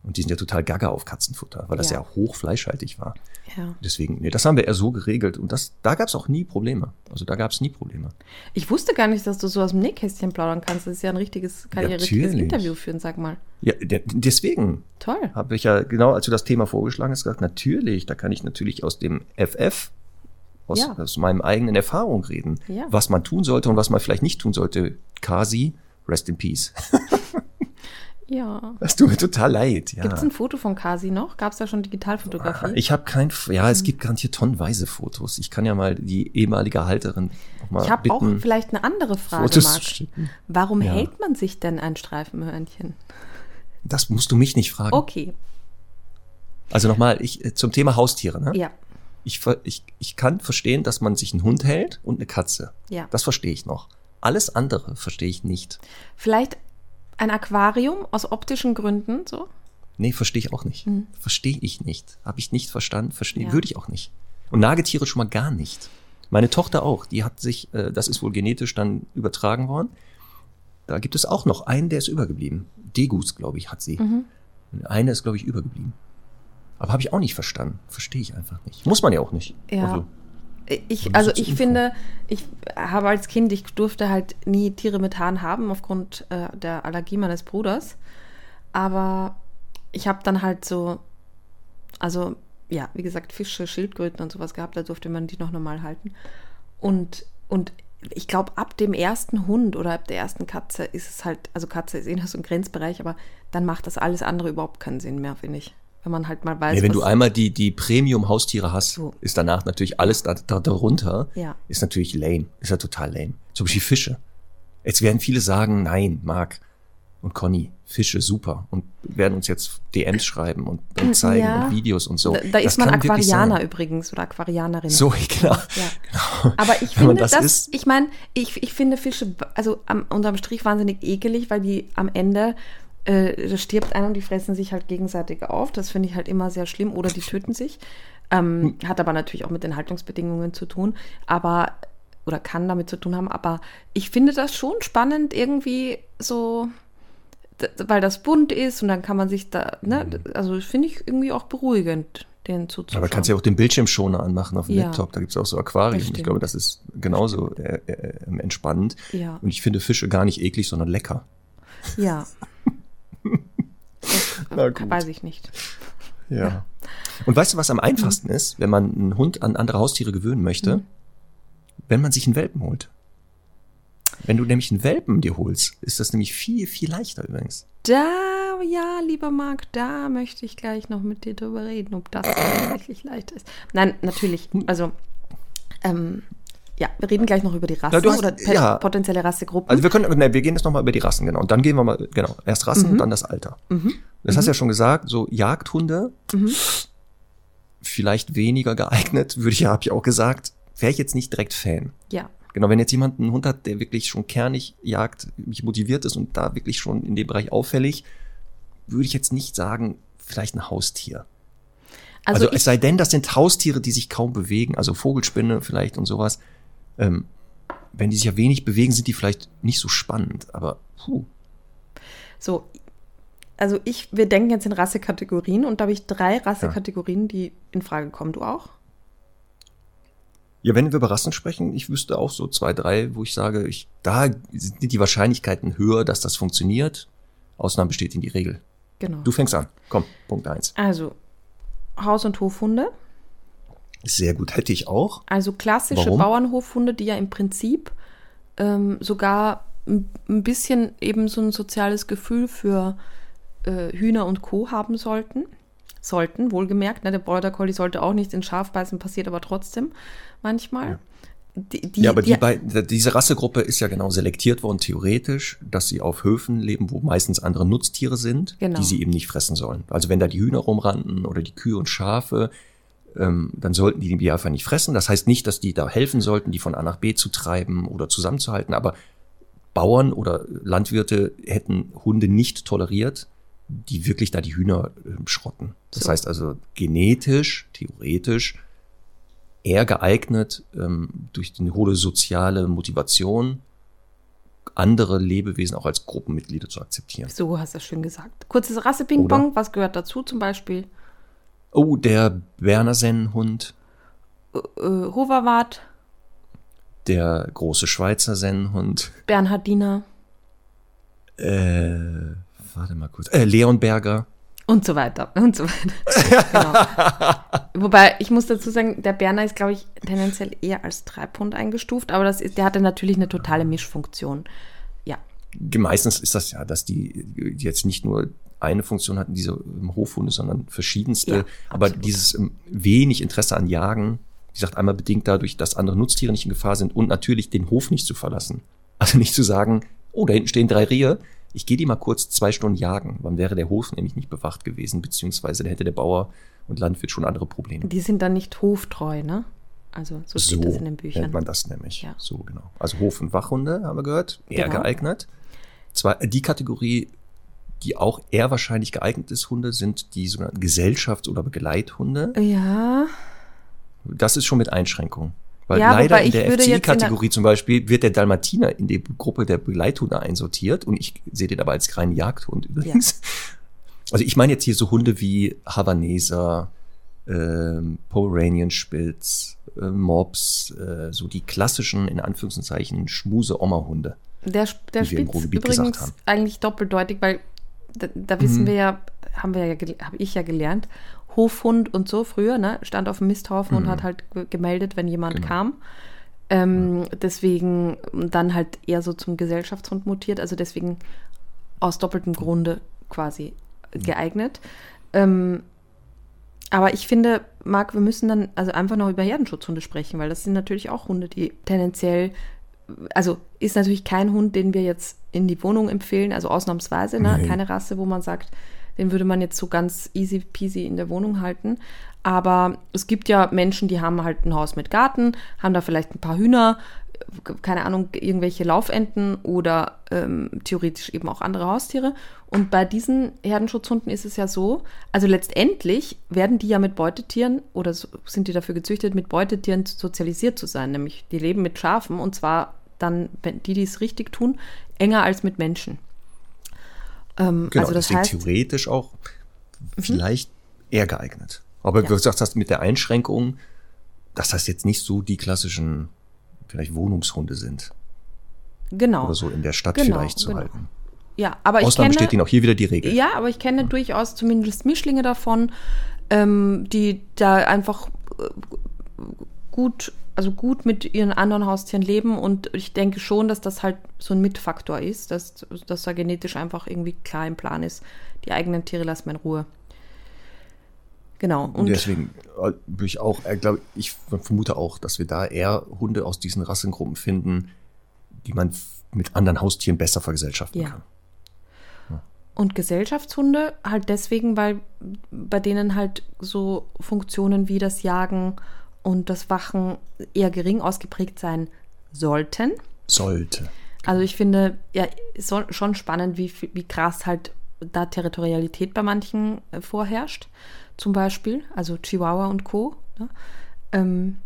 Und die sind ja total gaga auf Katzenfutter, weil das ja, ja hochfleischhaltig war. Ja. Deswegen, nee, das haben wir eher so geregelt. Und das, da gab es auch nie Probleme. Also da gab es nie Probleme. Ich wusste gar nicht, dass du so aus dem Nähkästchen plaudern kannst. Das ist ja ein richtiges, kann ja, ein richtiges Interview führen, sag mal. Ja, deswegen. Toll. Habe ich ja, genau, als du das Thema vorgeschlagen hast, gesagt, natürlich, da kann ich natürlich aus dem FF, aus, ja. aus meinem eigenen Erfahrung reden, ja. was man tun sollte und was man vielleicht nicht tun sollte. Kasi, rest in peace. [laughs] Ja. Das tut mir total leid. Ja. Gibt es ein Foto von Kasi noch? Gab es da schon Digitalfotografie? Ich habe kein, ja, es gibt garantiert tonnenweise Fotos. Ich kann ja mal die ehemalige Halterin noch mal Ich habe auch vielleicht eine andere Frage, Fotos Marc. Warum ja. hält man sich denn ein Streifenhörnchen? Das musst du mich nicht fragen. Okay. Also nochmal, ich, äh, zum Thema Haustiere, ne? Ja. Ich, ich, ich kann verstehen, dass man sich einen Hund hält und eine Katze. Ja. Das verstehe ich noch. Alles andere verstehe ich nicht. Vielleicht ein Aquarium aus optischen Gründen, so? Nee, verstehe ich auch nicht. Mhm. Verstehe ich nicht. Habe ich nicht verstanden, verstehe, ja. würde ich auch nicht. Und Nagetiere schon mal gar nicht. Meine Tochter auch, die hat sich, äh, das ist wohl genetisch dann übertragen worden. Da gibt es auch noch einen, der ist übergeblieben. Degus, glaube ich, hat sie. Mhm. Eine ist, glaube ich, übergeblieben. Aber habe ich auch nicht verstanden. Verstehe ich einfach nicht. Muss man ja auch nicht. Ja. Also, ich, also ich finde, ich habe als Kind, ich durfte halt nie Tiere mit Haaren haben aufgrund äh, der Allergie meines Bruders. Aber ich habe dann halt so, also ja, wie gesagt, Fische, Schildkröten und sowas gehabt, da durfte man die noch normal halten. Und, und ich glaube, ab dem ersten Hund oder ab der ersten Katze ist es halt, also Katze ist eh noch so ein Grenzbereich, aber dann macht das alles andere überhaupt keinen Sinn mehr, finde ich wenn man halt mal weiß. Ja, wenn du einmal die, die Premium-Haustiere hast, so. ist danach natürlich alles da, da, darunter. Ja. Ist natürlich lame. Ist ja total lame. Zum Beispiel Fische. Jetzt werden viele sagen, nein, Marc und Conny, Fische super und werden uns jetzt DMs schreiben und, und zeigen ja. und Videos und so. Da, da ist man Aquarianer übrigens oder Aquarianerin. So, [laughs] genau. Ja. genau. Aber ich finde das, das ich meine, ich, ich finde Fische, also am, unterm Strich wahnsinnig ekelig, weil die am Ende äh, da stirbt einer und die fressen sich halt gegenseitig auf. Das finde ich halt immer sehr schlimm. Oder die töten sich. Ähm, hm. hat aber natürlich auch mit den Haltungsbedingungen zu tun. Aber, oder kann damit zu tun haben. Aber ich finde das schon spannend, irgendwie so, weil das bunt ist und dann kann man sich da, ne, hm. also finde ich irgendwie auch beruhigend. Den zuzuschauen. Aber kannst ja auch den Bildschirmschoner anmachen auf dem ja. Laptop. Da gibt es auch so Aquarien. Ich glaube, das ist genauso äh, äh, entspannend. Ja. Und ich finde Fische gar nicht eklig, sondern lecker. Ja. [laughs] Das weiß ich nicht. Ja. Und weißt du, was am einfachsten ist, wenn man einen Hund an andere Haustiere gewöhnen möchte? Mhm. Wenn man sich einen Welpen holt. Wenn du nämlich einen Welpen dir holst, ist das nämlich viel, viel leichter übrigens. Da, ja, lieber Marc, da möchte ich gleich noch mit dir drüber reden, ob das tatsächlich [laughs] leicht ist. Nein, natürlich. Also, ähm, ja, wir reden gleich noch über die Rassen ja, hast, oder ja. potenzielle Rassegruppen. Also wir können, ne, wir gehen jetzt nochmal über die Rassen, genau. Und dann gehen wir mal, genau, erst Rassen mhm. und dann das Alter. Mhm. Das mhm. hast du ja schon gesagt, so Jagdhunde, mhm. vielleicht weniger geeignet, würde ich ja, habe ich auch gesagt, wäre ich jetzt nicht direkt Fan. Ja. Genau, wenn jetzt jemand einen Hund hat, der wirklich schon kernig jagt, mich motiviert ist und da wirklich schon in dem Bereich auffällig, würde ich jetzt nicht sagen, vielleicht ein Haustier. Also, also es sei denn, das sind Haustiere, die sich kaum bewegen, also Vogelspinne vielleicht und sowas ähm, wenn die sich ja wenig bewegen, sind die vielleicht nicht so spannend, aber puh. So, also ich, wir denken jetzt in Rassekategorien und da habe ich drei Rassekategorien, ja. die in Frage kommen. Du auch? Ja, wenn wir über Rassen sprechen, ich wüsste auch so zwei, drei, wo ich sage, ich, da sind die Wahrscheinlichkeiten höher, dass das funktioniert. Ausnahmen bestätigen die Regel. Genau. Du fängst an. Komm, Punkt eins. Also, Haus- und Hofhunde. Sehr gut, hätte ich auch. Also klassische Warum? Bauernhofhunde, die ja im Prinzip ähm, sogar ein bisschen eben so ein soziales Gefühl für äh, Hühner und Co. haben sollten. Sollten, wohlgemerkt. Ne? Der Border Collie sollte auch nicht in Schaf beißen, passiert aber trotzdem manchmal. Ja. Die, die, ja, aber die, die, diese Rassegruppe ist ja genau selektiert worden, theoretisch, dass sie auf Höfen leben, wo meistens andere Nutztiere sind, genau. die sie eben nicht fressen sollen. Also wenn da die Hühner rumrannten oder die Kühe und Schafe, ähm, dann sollten die die einfach nicht fressen. Das heißt nicht, dass die da helfen sollten, die von A nach B zu treiben oder zusammenzuhalten, aber Bauern oder Landwirte hätten Hunde nicht toleriert, die wirklich da die Hühner äh, schrotten. Das so. heißt also genetisch, theoretisch eher geeignet, ähm, durch eine hohe soziale Motivation andere Lebewesen auch als Gruppenmitglieder zu akzeptieren. So hast du das schön gesagt. Kurzes Rasse-Ping-Pong, was gehört dazu zum Beispiel? Oh, der Berner Sennenhund. Äh, äh, Hoverwart. Der große Schweizer Sennenhund. Bernhardiner. Äh, warte mal kurz. Äh, Leonberger. Und so weiter und so weiter. [laughs] genau. Wobei, ich muss dazu sagen, der Berner ist, glaube ich, tendenziell eher als Treibhund eingestuft, aber das ist, der hatte natürlich eine totale Mischfunktion. Ja. Meistens ist das ja, dass die jetzt nicht nur eine Funktion hatten, diese Hofhunde, sondern verschiedenste. Ja, aber dieses ähm, wenig Interesse an Jagen, wie gesagt, einmal bedingt dadurch, dass andere Nutztiere nicht in Gefahr sind und natürlich den Hof nicht zu verlassen. Also nicht zu sagen, oh, da hinten stehen drei Rehe, ich gehe die mal kurz zwei Stunden jagen. Wann wäre der Hof nämlich nicht bewacht gewesen, beziehungsweise da hätte der Bauer und Landwirt schon andere Probleme. Die sind dann nicht hoftreu, ne? Also so steht so das in den Büchern. nennt man das nämlich. Ja. So genau. Also Hof- und Wachhunde haben wir gehört, eher genau. geeignet. Zwar die Kategorie, die auch eher wahrscheinlich geeignet ist, Hunde, sind die sogenannten Gesellschafts- oder Begleithunde. Ja. Das ist schon mit Einschränkung. Weil ja, leider in der FCI-Kategorie zum Beispiel wird der Dalmatiner in die Gruppe der Begleithunde einsortiert und ich sehe den aber als reinen Jagdhund übrigens. Ja. Also ich meine jetzt hier so Hunde wie Havaneser, ähm, Pomeranian Spitz, äh, Mops, äh, so die klassischen, in Anführungszeichen, Schmuse-Oma-Hunde. Der, der Spitz übrigens eigentlich doppeldeutig, weil da, da wissen mhm. wir ja, haben wir ja, habe ich ja gelernt, Hofhund und so früher, ne? Stand auf dem Misthaufen mhm. und hat halt gemeldet, wenn jemand genau. kam. Ähm, ja. Deswegen dann halt eher so zum Gesellschaftshund mutiert, also deswegen aus doppeltem Grunde quasi mhm. geeignet. Ähm, aber ich finde, Marc, wir müssen dann also einfach noch über Herdenschutzhunde sprechen, weil das sind natürlich auch Hunde, die tendenziell, also ist natürlich kein Hund, den wir jetzt in die Wohnung empfehlen, also ausnahmsweise, ne? keine Rasse, wo man sagt, den würde man jetzt so ganz easy peasy in der Wohnung halten. Aber es gibt ja Menschen, die haben halt ein Haus mit Garten, haben da vielleicht ein paar Hühner, keine Ahnung, irgendwelche Laufenten oder ähm, theoretisch eben auch andere Haustiere. Und bei diesen Herdenschutzhunden ist es ja so, also letztendlich werden die ja mit Beutetieren oder sind die dafür gezüchtet, mit Beutetieren sozialisiert zu sein. Nämlich die leben mit Schafen und zwar dann, wenn die dies richtig tun, enger als mit Menschen. Ähm, genau, also das heißt, theoretisch auch mhm. vielleicht eher geeignet. Aber ja. du sagst hast mit der Einschränkung, dass das jetzt nicht so die klassischen vielleicht Wohnungshunde sind. Genau. Oder so in der Stadt genau, vielleicht zu genau. halten. Ja, aber Ausnahmen ich kenne, bestätigen auch hier wieder die Regel. Ja, aber ich kenne durchaus zumindest Mischlinge davon, ähm, die da einfach äh, gut also gut mit ihren anderen Haustieren leben und ich denke schon, dass das halt so ein Mitfaktor ist, dass, dass da genetisch einfach irgendwie klar im Plan ist, die eigenen Tiere lassen wir in Ruhe. Genau. Und, und deswegen äh, würde ich auch, äh, glaube ich, vermute auch, dass wir da eher Hunde aus diesen Rassengruppen finden, die man mit anderen Haustieren besser vergesellschaften ja. kann. Ja. Und Gesellschaftshunde halt deswegen, weil bei denen halt so Funktionen wie das Jagen und das Wachen eher gering ausgeprägt sein sollten. Sollte. Also ich finde ja so, schon spannend, wie, wie krass halt da Territorialität bei manchen äh, vorherrscht. Zum Beispiel, also Chihuahua und Co. Ne? Ähm,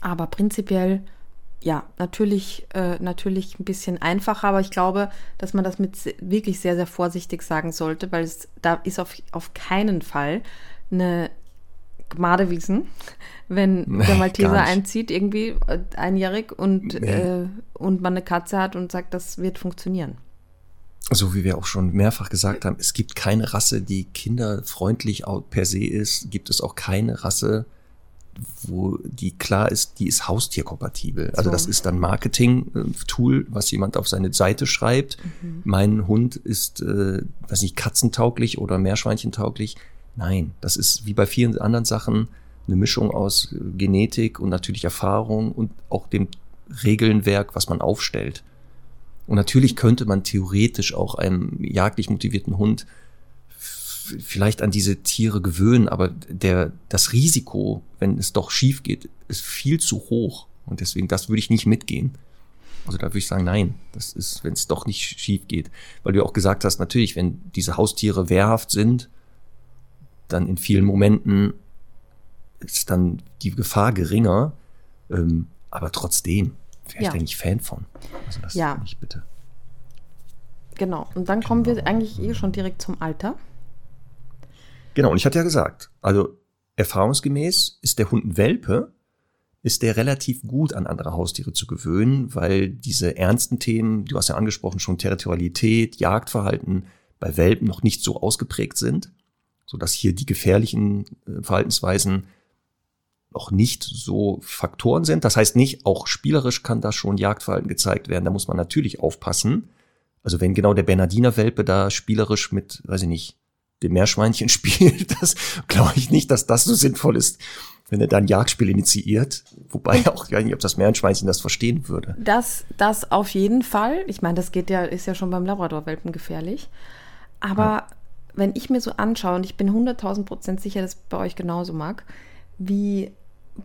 aber prinzipiell, ja, natürlich, äh, natürlich ein bisschen einfacher, aber ich glaube, dass man das mit wirklich sehr, sehr vorsichtig sagen sollte, weil es da ist auf, auf keinen Fall eine Gmadewiesen, wenn der Malteser einzieht, irgendwie äh, einjährig und, nee. äh, und man eine Katze hat und sagt, das wird funktionieren. So wie wir auch schon mehrfach gesagt haben, es gibt keine Rasse, die kinderfreundlich per se ist, gibt es auch keine Rasse, wo die klar ist, die ist haustierkompatibel. Also so. das ist dann Marketing-Tool, was jemand auf seine Seite schreibt. Mhm. Mein Hund ist, äh, weiß nicht, katzentauglich oder meerschweinchentauglich. Nein, das ist wie bei vielen anderen Sachen eine Mischung aus äh, Genetik und natürlich Erfahrung und auch dem Regelnwerk, was man aufstellt. Und natürlich könnte man theoretisch auch einem jagdlich motivierten Hund vielleicht an diese Tiere gewöhnen, aber der, das Risiko, wenn es doch schief geht, ist viel zu hoch. Und deswegen, das würde ich nicht mitgehen. Also da würde ich sagen, nein, das ist, wenn es doch nicht schief geht. Weil du auch gesagt hast, natürlich, wenn diese Haustiere wehrhaft sind, dann in vielen Momenten ist dann die Gefahr geringer. Ähm, aber trotzdem, wäre ich ja. nicht Fan von. Also das ja. nicht bitte. Genau. Und dann kommen genau. wir eigentlich eh schon direkt zum Alter. Genau, und ich hatte ja gesagt, also erfahrungsgemäß ist der Hund ein Welpe, ist der relativ gut an andere Haustiere zu gewöhnen, weil diese ernsten Themen, du hast ja angesprochen, schon Territorialität, Jagdverhalten bei Welpen noch nicht so ausgeprägt sind, so dass hier die gefährlichen äh, Verhaltensweisen noch nicht so Faktoren sind. Das heißt nicht, auch spielerisch kann da schon Jagdverhalten gezeigt werden. Da muss man natürlich aufpassen. Also wenn genau der Bernardiner Welpe da spielerisch mit, weiß ich nicht, dem Meerschweinchen [laughs] spielt, das glaube ich nicht, dass das so sinnvoll ist, wenn er dann Jagdspiel initiiert. Wobei auch, weiß nicht, ob das Meerschweinchen das verstehen würde. Das, das auf jeden Fall. Ich meine, das geht ja, ist ja schon beim Labrador-Welpen gefährlich. Aber ja. Wenn ich mir so anschaue, und ich bin 100.000 Prozent sicher, dass bei euch genauso mag, wie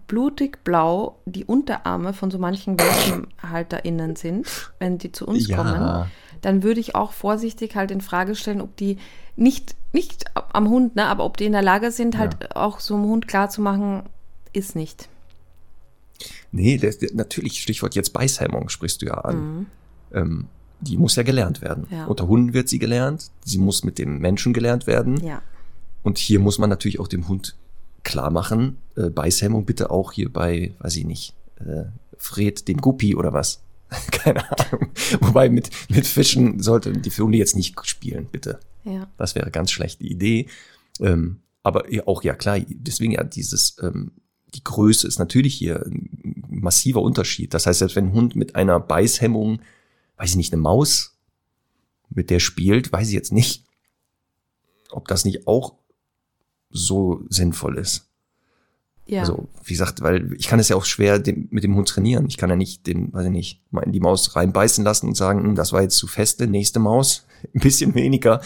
blutig blau die Unterarme von so manchen WelpenhalterInnen sind, wenn die zu uns ja. kommen, dann würde ich auch vorsichtig halt in Frage stellen, ob die nicht, nicht am Hund, ne, aber ob die in der Lage sind, halt ja. auch so einem Hund klarzumachen, ist nicht. Nee, der, natürlich, Stichwort jetzt Beißhemmung sprichst du ja an. Mhm. Ähm, die muss ja gelernt werden. Ja. Unter Hunden wird sie gelernt, sie muss mit dem Menschen gelernt werden. Ja. Und hier muss man natürlich auch dem Hund klar machen, äh, Beißhemmung bitte auch hier bei, weiß ich nicht, äh, Fred, dem Guppi oder was. [laughs] Keine Ahnung. Wobei mit, mit Fischen sollte die Hunde jetzt nicht spielen, bitte. Ja. Das wäre ganz schlechte Idee. Ähm, aber auch ja klar, deswegen ja dieses, ähm, die Größe ist natürlich hier ein massiver Unterschied. Das heißt, selbst wenn ein Hund mit einer Beißhemmung, weiß ich nicht, eine Maus, mit der spielt, weiß ich jetzt nicht, ob das nicht auch so sinnvoll ist. Ja. Also, wie gesagt, weil ich kann es ja auch schwer dem, mit dem Hund trainieren. Ich kann ja nicht den, weiß ich nicht, mal in die Maus reinbeißen lassen und sagen, hm, das war jetzt zu feste, nächste Maus, [laughs] ein bisschen weniger.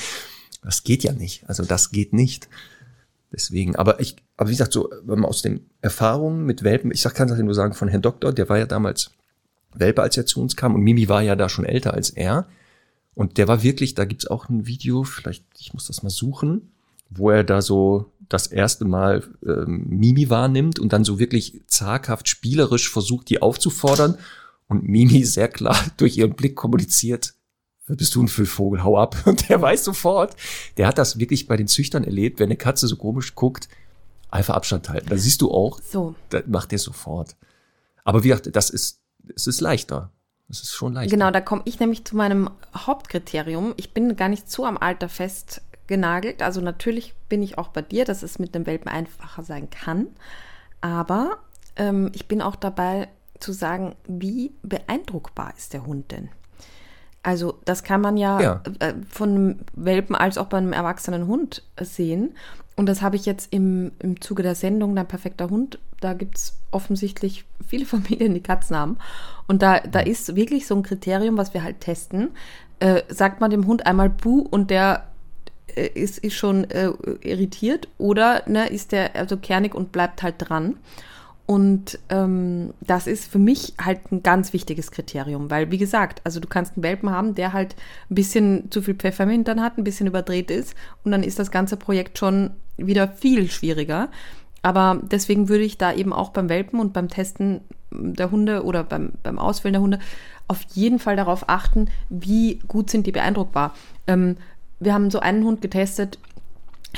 Das geht ja nicht. Also das geht nicht. Deswegen, aber ich, aber wie gesagt, so, wenn man aus den Erfahrungen mit Welpen, ich sag, kann das nur sagen von Herrn Doktor, der war ja damals Welpe, als er zu uns kam und Mimi war ja da schon älter als er. Und der war wirklich, da gibt's auch ein Video, vielleicht, ich muss das mal suchen, wo er da so das erste Mal ähm, Mimi wahrnimmt und dann so wirklich zaghaft spielerisch versucht, die aufzufordern und Mimi sehr klar [laughs] durch ihren Blick kommuniziert, bist du ein Füllvogel, hau ab. [laughs] Und der weiß sofort, der hat das wirklich bei den Züchtern erlebt, wenn eine Katze so komisch guckt, einfach Abstand halten. Da siehst du auch, so. das macht der sofort. Aber wie gesagt, das ist, es ist leichter. Es ist schon leichter. Genau, da komme ich nämlich zu meinem Hauptkriterium. Ich bin gar nicht zu am Alter fest genagelt. Also natürlich bin ich auch bei dir, dass es mit dem Welpen einfacher sein kann. Aber ähm, ich bin auch dabei zu sagen, wie beeindruckbar ist der Hund denn? Also das kann man ja, ja. Äh, von einem Welpen als auch bei einem erwachsenen Hund sehen. Und das habe ich jetzt im, im Zuge der Sendung Dein perfekter Hund, da gibt es offensichtlich viele [laughs] Familien, die Katzen haben. Und da, da ist wirklich so ein Kriterium, was wir halt testen. Äh, sagt man dem Hund einmal Buh und der äh, ist, ist schon äh, irritiert oder ne, ist der also kernig und bleibt halt dran. Und ähm, das ist für mich halt ein ganz wichtiges Kriterium, weil wie gesagt, also du kannst einen Welpen haben, der halt ein bisschen zu viel Pfeffer im Hintern hat, ein bisschen überdreht ist und dann ist das ganze Projekt schon wieder viel schwieriger. Aber deswegen würde ich da eben auch beim Welpen und beim Testen der Hunde oder beim, beim Auswählen der Hunde auf jeden Fall darauf achten, wie gut sind die beeindruckbar. Ähm, wir haben so einen Hund getestet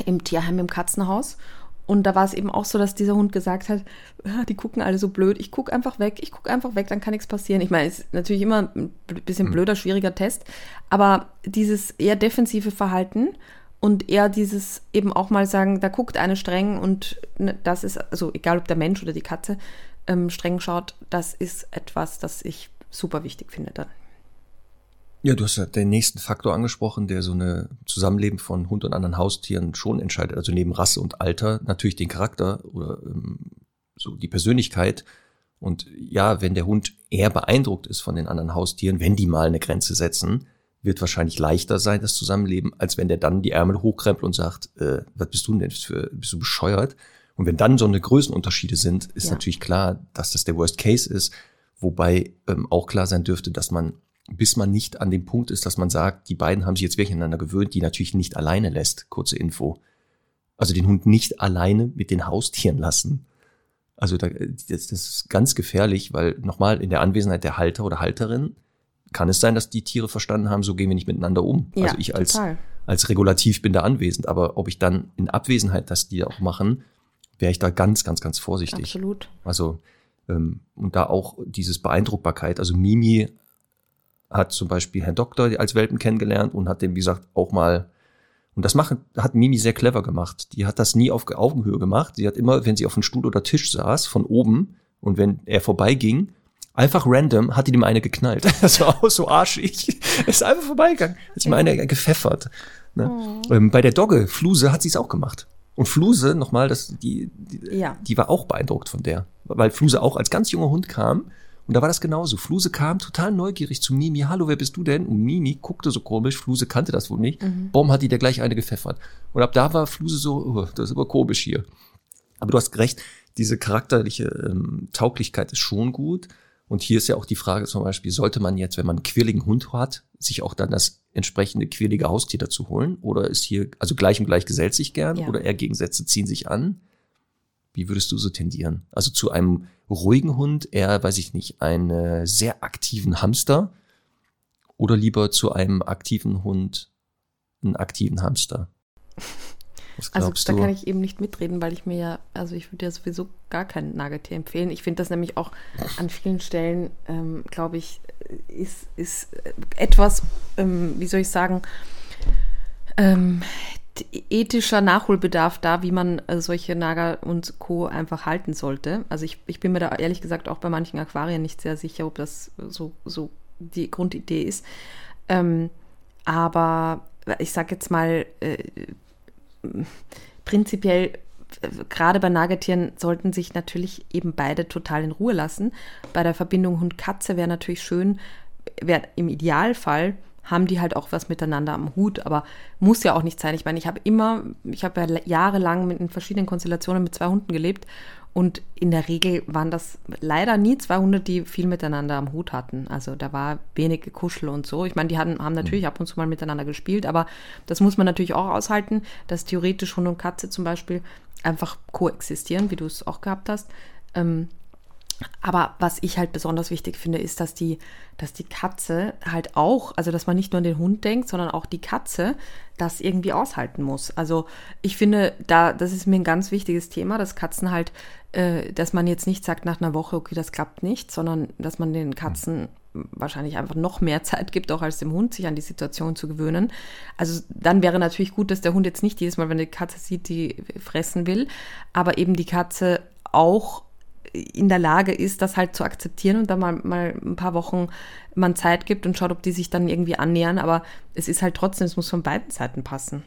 im Tierheim im Katzenhaus. Und da war es eben auch so, dass dieser Hund gesagt hat, ah, die gucken alle so blöd, ich gucke einfach weg, ich gucke einfach weg, dann kann nichts passieren. Ich meine, es ist natürlich immer ein bisschen hm. blöder, schwieriger Test, aber dieses eher defensive Verhalten und eher dieses eben auch mal sagen, da guckt eine streng und ne, das ist, also egal ob der Mensch oder die Katze ähm, streng schaut, das ist etwas, das ich super wichtig finde dann. Ja, du hast ja den nächsten Faktor angesprochen, der so eine Zusammenleben von Hund und anderen Haustieren schon entscheidet. Also neben Rasse und Alter natürlich den Charakter oder ähm, so die Persönlichkeit. Und ja, wenn der Hund eher beeindruckt ist von den anderen Haustieren, wenn die mal eine Grenze setzen, wird wahrscheinlich leichter sein, das Zusammenleben, als wenn der dann die Ärmel hochkrempelt und sagt, äh, was bist du denn für, bist du bescheuert? Und wenn dann so eine Größenunterschiede sind, ist ja. natürlich klar, dass das der Worst Case ist, wobei ähm, auch klar sein dürfte, dass man bis man nicht an dem Punkt ist, dass man sagt, die beiden haben sich jetzt wirklich aneinander gewöhnt, die natürlich nicht alleine lässt. Kurze Info. Also den Hund nicht alleine mit den Haustieren lassen. Also da, das, das ist ganz gefährlich, weil nochmal in der Anwesenheit der Halter oder Halterin kann es sein, dass die Tiere verstanden haben, so gehen wir nicht miteinander um. Ja, also ich als, als Regulativ bin da anwesend, aber ob ich dann in Abwesenheit, dass die auch machen, wäre ich da ganz, ganz, ganz vorsichtig. Absolut. Also ähm, und da auch dieses Beeindruckbarkeit. Also Mimi hat zum Beispiel Herrn Doktor als Welpen kennengelernt und hat dem, wie gesagt, auch mal und das machen, hat Mimi sehr clever gemacht. Die hat das nie auf Augenhöhe gemacht. Sie hat immer, wenn sie auf einem Stuhl oder Tisch saß, von oben und wenn er vorbeiging, einfach random hat die dem eine geknallt. [laughs] Das war auch so arschig. [laughs] ist einfach vorbeigegangen. Hat sie mal eine gepfeffert. Ne? Oh. Ähm, bei der Dogge, Fluse, hat sie es auch gemacht. Und Fluse, nochmal, das, die, die, ja. die war auch beeindruckt von der. Weil Fluse auch als ganz junger Hund kam und da war das genauso. Fluse kam total neugierig zu Mimi. Hallo, wer bist du denn? Und Mimi guckte so komisch. Fluse kannte das wohl nicht. Mhm. Baum hat die der gleich eine gepfeffert. Und ab da war Fluse so, oh, das ist aber komisch hier. Aber du hast recht, diese charakterliche ähm, Tauglichkeit ist schon gut. Und hier ist ja auch die Frage zum Beispiel, sollte man jetzt, wenn man einen quirligen Hund hat, sich auch dann das entsprechende quirlige Haustier dazu holen? Oder ist hier, also gleich und gleich gesellt sich gern? Ja. Oder eher Gegensätze ziehen sich an? Wie würdest du so tendieren? Also zu einem ruhigen Hund, eher, weiß ich nicht, einen sehr aktiven Hamster oder lieber zu einem aktiven Hund einen aktiven Hamster? [laughs] also da du? kann ich eben nicht mitreden, weil ich mir ja, also ich würde ja sowieso gar kein Nagetier empfehlen. Ich finde das nämlich auch an vielen Stellen, ähm, glaube ich, ist, ist etwas, ähm, wie soll ich sagen, ähm, ethischer Nachholbedarf da, wie man äh, solche Nager und Co. einfach halten sollte. Also ich, ich bin mir da ehrlich gesagt auch bei manchen Aquarien nicht sehr sicher, ob das so, so die Grundidee ist. Ähm, aber ich sage jetzt mal, äh, prinzipiell, äh, gerade bei Nagetieren sollten sich natürlich eben beide total in Ruhe lassen. Bei der Verbindung Hund-Katze wäre natürlich schön, wäre im Idealfall haben die halt auch was miteinander am Hut, aber muss ja auch nicht sein. Ich meine, ich habe immer, ich habe ja jahrelang mit in verschiedenen Konstellationen mit zwei Hunden gelebt und in der Regel waren das leider nie zwei Hunde, die viel miteinander am Hut hatten. Also da war wenig Kuschel und so. Ich meine, die hatten, haben natürlich mhm. ab und zu mal miteinander gespielt, aber das muss man natürlich auch aushalten, dass theoretisch Hund und Katze zum Beispiel einfach koexistieren, wie du es auch gehabt hast. Ähm, aber was ich halt besonders wichtig finde, ist, dass die, dass die Katze halt auch, also dass man nicht nur an den Hund denkt, sondern auch die Katze das irgendwie aushalten muss. Also ich finde, da, das ist mir ein ganz wichtiges Thema, dass Katzen halt, äh, dass man jetzt nicht sagt nach einer Woche, okay, das klappt nicht, sondern dass man den Katzen wahrscheinlich einfach noch mehr [laughs] Zeit gibt, auch als dem Hund, sich an die Situation zu gewöhnen. Also dann wäre natürlich gut, dass der Hund jetzt nicht jedes Mal, wenn die Katze sieht, die fressen will, aber eben die Katze auch in der Lage ist, das halt zu akzeptieren und da mal, mal ein paar Wochen man Zeit gibt und schaut, ob die sich dann irgendwie annähern. Aber es ist halt trotzdem, es muss von beiden Seiten passen.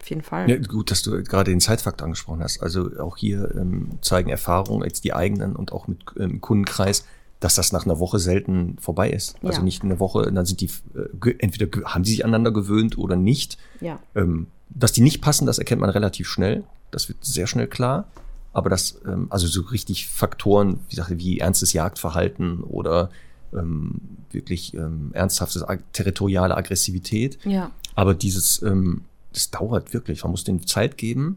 Auf jeden Fall. Ja, gut, dass du gerade den Zeitfaktor angesprochen hast. Also auch hier ähm, zeigen Erfahrungen, jetzt die eigenen und auch mit ähm, Kundenkreis, dass das nach einer Woche selten vorbei ist. Also ja. Also nicht eine Woche, dann sind die äh, entweder haben sie sich aneinander gewöhnt oder nicht. Ja. Ähm, dass die nicht passen, das erkennt man relativ schnell. Das wird sehr schnell klar. Aber das, ähm, also so richtig Faktoren, wie gesagt, wie ernstes Jagdverhalten oder ähm, wirklich ähm, ernsthafte territoriale Aggressivität. Ja. Aber dieses, ähm, das dauert wirklich. Man muss den Zeit geben.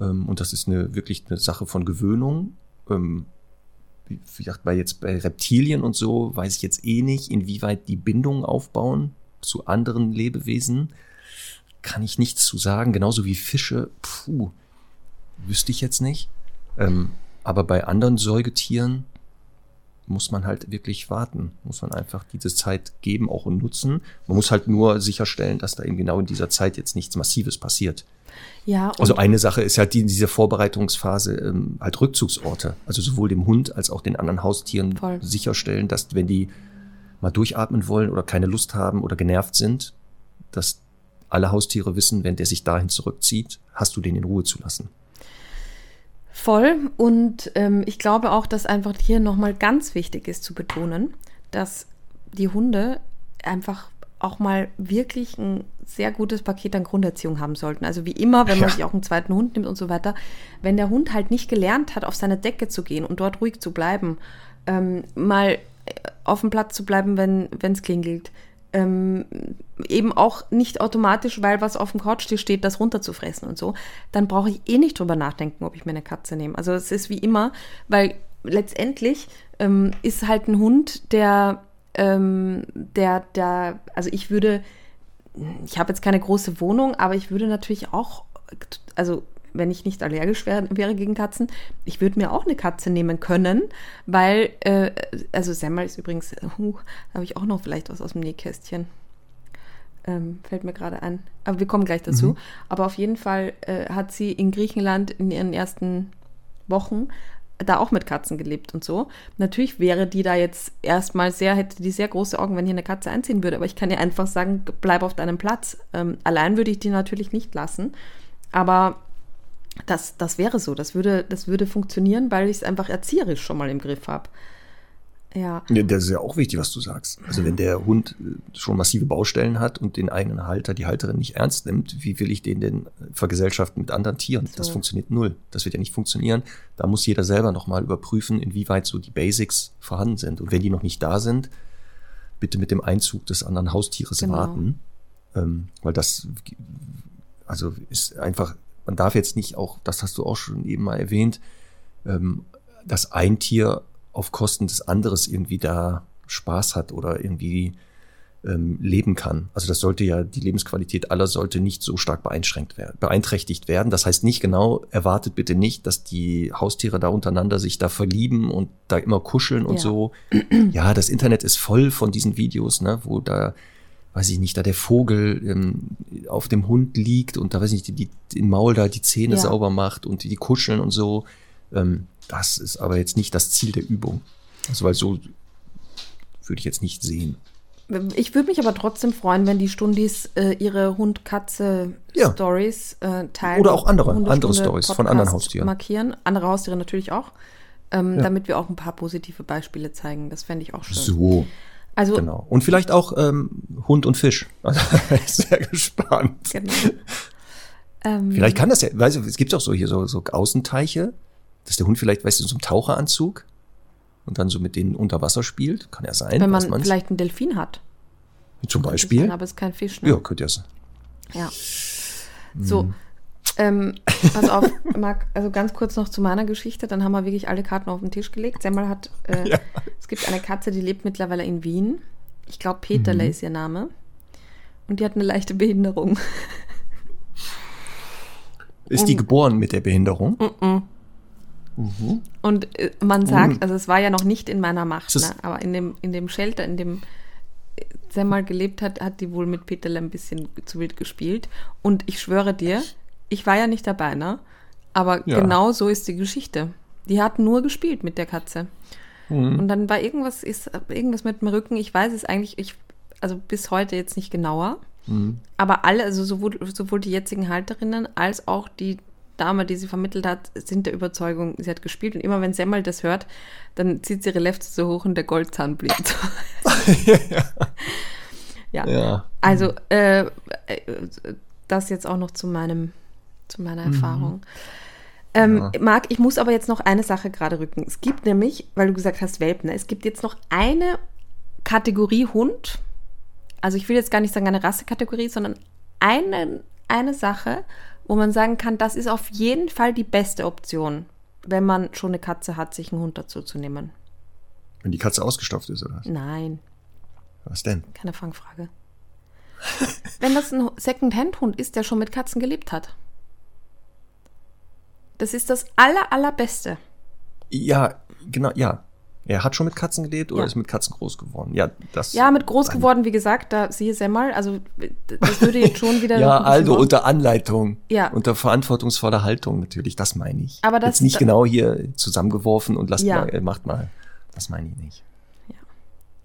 Ähm, und das ist eine wirklich eine Sache von Gewöhnung. Ähm, wie gesagt, bei jetzt bei Reptilien und so weiß ich jetzt eh nicht, inwieweit die Bindungen aufbauen zu anderen Lebewesen. Kann ich nichts zu sagen. Genauso wie Fische. Puh, wüsste ich jetzt nicht. Ähm, aber bei anderen Säugetieren muss man halt wirklich warten, muss man einfach diese Zeit geben auch und nutzen. Man muss halt nur sicherstellen, dass da eben genau in dieser Zeit jetzt nichts Massives passiert. Ja. Also eine Sache ist halt die, in dieser Vorbereitungsphase ähm, halt Rückzugsorte, also sowohl dem Hund als auch den anderen Haustieren Voll. sicherstellen, dass wenn die mal durchatmen wollen oder keine Lust haben oder genervt sind, dass alle Haustiere wissen, wenn der sich dahin zurückzieht, hast du den in Ruhe zu lassen. Voll. Und ähm, ich glaube auch, dass einfach hier nochmal ganz wichtig ist zu betonen, dass die Hunde einfach auch mal wirklich ein sehr gutes Paket an Grunderziehung haben sollten. Also wie immer, wenn man ja. sich auch einen zweiten Hund nimmt und so weiter, wenn der Hund halt nicht gelernt hat, auf seine Decke zu gehen und dort ruhig zu bleiben, ähm, mal auf dem Platz zu bleiben, wenn es klingelt, ähm, eben auch nicht automatisch, weil was auf dem Couchtisch steht, das runterzufressen und so, dann brauche ich eh nicht drüber nachdenken, ob ich mir eine Katze nehme. Also es ist wie immer, weil letztendlich ähm, ist halt ein Hund, der, ähm, der, der, also ich würde, ich habe jetzt keine große Wohnung, aber ich würde natürlich auch, also wenn ich nicht allergisch wär, wäre gegen Katzen, ich würde mir auch eine Katze nehmen können, weil, äh, also Semmel ist übrigens, uh, da habe ich auch noch vielleicht was aus dem Nähkästchen. Ähm, fällt mir gerade ein. Aber wir kommen gleich dazu. Mhm. Aber auf jeden Fall äh, hat sie in Griechenland in ihren ersten Wochen da auch mit Katzen gelebt und so. Natürlich wäre die da jetzt erstmal sehr, hätte die sehr große Augen, wenn hier eine Katze einziehen würde. Aber ich kann ihr einfach sagen, bleib auf deinem Platz. Ähm, allein würde ich die natürlich nicht lassen. Aber das, das wäre so, das würde, das würde funktionieren, weil ich es einfach erzieherisch schon mal im Griff habe. Ja. ja. Das ist ja auch wichtig, was du sagst. Also wenn der Hund äh, schon massive Baustellen hat und den eigenen Halter, die Halterin nicht ernst nimmt, wie will ich den denn vergesellschaften mit anderen Tieren? So. Das funktioniert null. Das wird ja nicht funktionieren. Da muss jeder selber nochmal überprüfen, inwieweit so die Basics vorhanden sind. Und wenn die noch nicht da sind, bitte mit dem Einzug des anderen Haustieres genau. warten. Ähm, weil das also ist einfach man darf jetzt nicht auch, das hast du auch schon eben mal erwähnt, ähm, dass ein Tier auf Kosten des anderes irgendwie da Spaß hat oder irgendwie ähm, leben kann. Also das sollte ja, die Lebensqualität aller sollte nicht so stark beeinschränkt werden, beeinträchtigt werden. Das heißt nicht genau, erwartet bitte nicht, dass die Haustiere da untereinander sich da verlieben und da immer kuscheln und ja. so. Ja, das Internet ist voll von diesen Videos, ne, wo da weiß ich nicht, da der Vogel ähm, auf dem Hund liegt und da weiß ich nicht, die, die im Maul da die Zähne ja. sauber macht und die, die kuscheln und so. Ähm, das ist aber jetzt nicht das Ziel der Übung. Also weil so würde ich jetzt nicht sehen. Ich würde mich aber trotzdem freuen, wenn die Stundis äh, ihre Hund-Katze-Stories ja. äh, teilen. Oder auch andere, andere Stories von anderen Haustieren. Markieren. Andere Haustiere natürlich auch. Ähm, ja. Damit wir auch ein paar positive Beispiele zeigen. Das fände ich auch schön. So. Also, genau. Und vielleicht auch ähm, Hund und Fisch. [laughs] Also sehr gespannt. Genau. Ähm, vielleicht kann das ja, weißt du, es gibt auch so hier so, so Außenteiche, dass der Hund vielleicht, weißt du, so einem Taucheranzug und dann so mit denen unter Wasser spielt. Kann ja sein. Wenn man vielleicht einen Delfin hat. Zum Beispiel. Sein, aber es ist kein Fisch. Ne? Ja, könnte ja sein. Ja. So, hm. Ähm, [laughs] pass auf, Marc, also ganz kurz noch zu meiner Geschichte, dann haben wir wirklich alle Karten auf den Tisch gelegt. Semmel hat, äh, ja. es gibt eine Katze, die lebt mittlerweile in Wien. Ich glaube, Peterle mhm. ist ihr Name. Und die hat eine leichte Behinderung. Ist die geboren mit der Behinderung? Mhm. Mhm. Und äh, man sagt, mhm. also es war ja noch nicht in meiner Macht, ne? aber in dem, in dem Shelter, in dem Semmel gelebt hat, hat die wohl mit Peterle ein bisschen zu wild gespielt. Und ich schwöre dir, ich war ja nicht dabei, ne? Aber ja. genau so ist die Geschichte. Die hat nur gespielt mit der Katze. Mhm. Und dann war irgendwas, ist irgendwas mit dem Rücken. Ich weiß es eigentlich, ich, also bis heute jetzt nicht genauer. Mhm. Aber alle, also sowohl, sowohl die jetzigen Halterinnen als auch die Dame, die sie vermittelt hat, sind der Überzeugung, sie hat gespielt. Und immer wenn Semmel das hört, dann zieht sie ihre Lefte so hoch und der Goldzahn blinkt. [laughs] ja. ja. Also, äh, äh, das jetzt auch noch zu meinem zu meiner mhm. Erfahrung. Ähm, ja. Marc, ich muss aber jetzt noch eine Sache gerade rücken. Es gibt nämlich, weil du gesagt hast, Welpen, es gibt jetzt noch eine Kategorie Hund. Also ich will jetzt gar nicht sagen eine Rassekategorie, sondern eine, eine Sache, wo man sagen kann, das ist auf jeden Fall die beste Option, wenn man schon eine Katze hat, sich einen Hund dazu zu nehmen. Wenn die Katze ausgestopft ist, oder was? Nein. Was denn? Keine Fangfrage. [laughs] wenn das ein Second-Hand-Hund ist, der schon mit Katzen gelebt hat. Das ist das aller, allerbeste. Ja, genau, ja. Er hat schon mit Katzen gelebt oder ja. ist mit Katzen groß geworden? Ja, das. Ja, mit groß geworden, wie gesagt, da siehe Semmel, also das würde jetzt schon wieder. [laughs] ja, also machen. unter Anleitung. Ja. Unter verantwortungsvoller Haltung natürlich, das meine ich. Aber das jetzt nicht genau hier zusammengeworfen und lasst ja. mal, macht mal. Das meine ich nicht. Ja.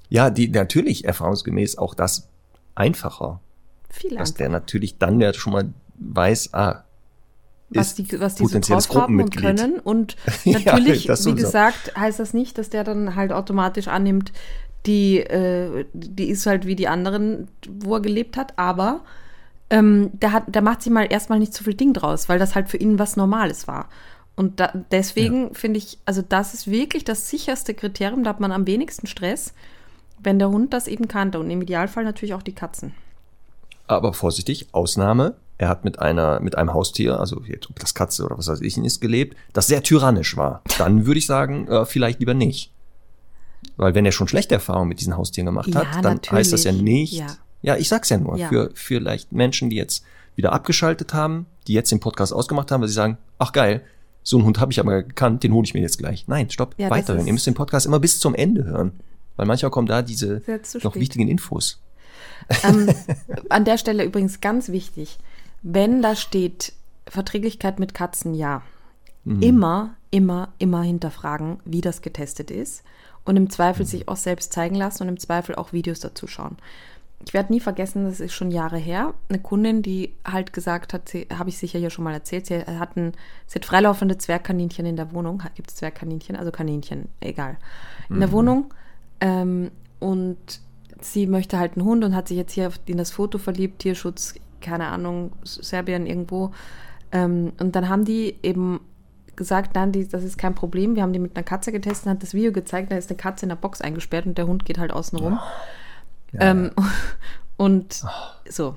Ja, die natürlich erfahrungsgemäß auch das einfacher. Viel einfacher. Dass der natürlich dann ja schon mal weiß, ah, was die, was die so drauf haben und können. Und [laughs] natürlich, ja, wie gesagt, heißt das nicht, dass der dann halt automatisch annimmt, die, äh, die ist halt wie die anderen, wo er gelebt hat, aber ähm, der, hat, der macht sich mal erstmal nicht so viel Ding draus, weil das halt für ihn was Normales war. Und da, deswegen ja. finde ich, also das ist wirklich das sicherste Kriterium, da hat man am wenigsten Stress, Wenn der Hund das eben kannte und im Idealfall natürlich auch die Katzen. Aber vorsichtig, Ausnahme. Er hat mit einer, mit einem Haustier, also jetzt, ob das Katze oder was weiß ich, ist gelebt, das sehr tyrannisch war. Dann würde ich sagen, äh, vielleicht lieber nicht. Weil wenn er schon schlechte Erfahrungen mit diesen Haustieren gemacht ja, hat, dann natürlich. heißt das ja nicht. Ja. ja, ich sag's ja nur, ja. für vielleicht Menschen, die jetzt wieder abgeschaltet haben, die jetzt den Podcast ausgemacht haben, weil sie sagen, ach geil, so einen Hund habe ich aber gekannt, den hole ich mir jetzt gleich. Nein, stopp, ja, weiterhin. Ihr müsst den Podcast immer bis zum Ende hören. Weil manchmal kommen da diese noch wichtigen Infos. Ähm, [laughs] an der Stelle übrigens ganz wichtig, wenn da steht Verträglichkeit mit Katzen, ja. Mhm. Immer, immer, immer hinterfragen, wie das getestet ist. Und im Zweifel mhm. sich auch selbst zeigen lassen und im Zweifel auch Videos dazu schauen. Ich werde nie vergessen, das ist schon Jahre her, eine Kundin, die halt gesagt hat, habe ich sicher hier schon mal erzählt, sie hat, ein, sie hat freilaufende Zwergkaninchen in der Wohnung. Gibt es Zwergkaninchen? Also Kaninchen, egal. In mhm. der Wohnung. Ähm, und sie möchte halt einen Hund und hat sich jetzt hier in das Foto verliebt, Tierschutz, keine Ahnung, Serbien irgendwo. Ähm, und dann haben die eben gesagt, nein, die, das ist kein Problem. Wir haben die mit einer Katze getestet, hat das Video gezeigt, da ist eine Katze in der Box eingesperrt und der Hund geht halt außen rum. Ja, ähm. [laughs] Und oh. so.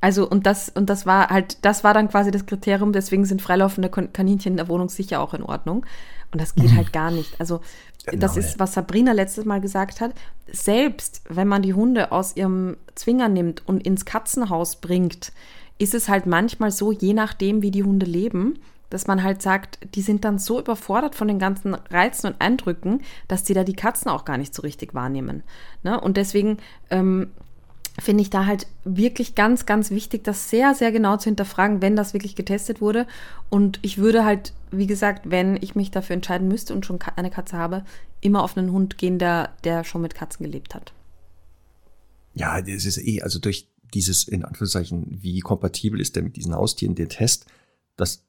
Also, und das, und das war halt, das war dann quasi das Kriterium, deswegen sind freilaufende Kaninchen in der Wohnung sicher auch in Ordnung. Und das geht [laughs] halt gar nicht. Also, genau, das ist, was Sabrina letztes Mal gesagt hat. Selbst wenn man die Hunde aus ihrem Zwinger nimmt und ins Katzenhaus bringt, ist es halt manchmal so, je nachdem, wie die Hunde leben, dass man halt sagt, die sind dann so überfordert von den ganzen Reizen und Eindrücken, dass die da die Katzen auch gar nicht so richtig wahrnehmen. Ne? Und deswegen ähm, finde ich da halt wirklich ganz, ganz wichtig, das sehr, sehr genau zu hinterfragen, wenn das wirklich getestet wurde. Und ich würde halt, wie gesagt, wenn ich mich dafür entscheiden müsste und schon eine Katze habe, immer auf einen Hund gehen, der, der schon mit Katzen gelebt hat. Ja, das ist eh, also durch dieses, in Anführungszeichen, wie kompatibel ist der mit diesen Haustieren, der Test, das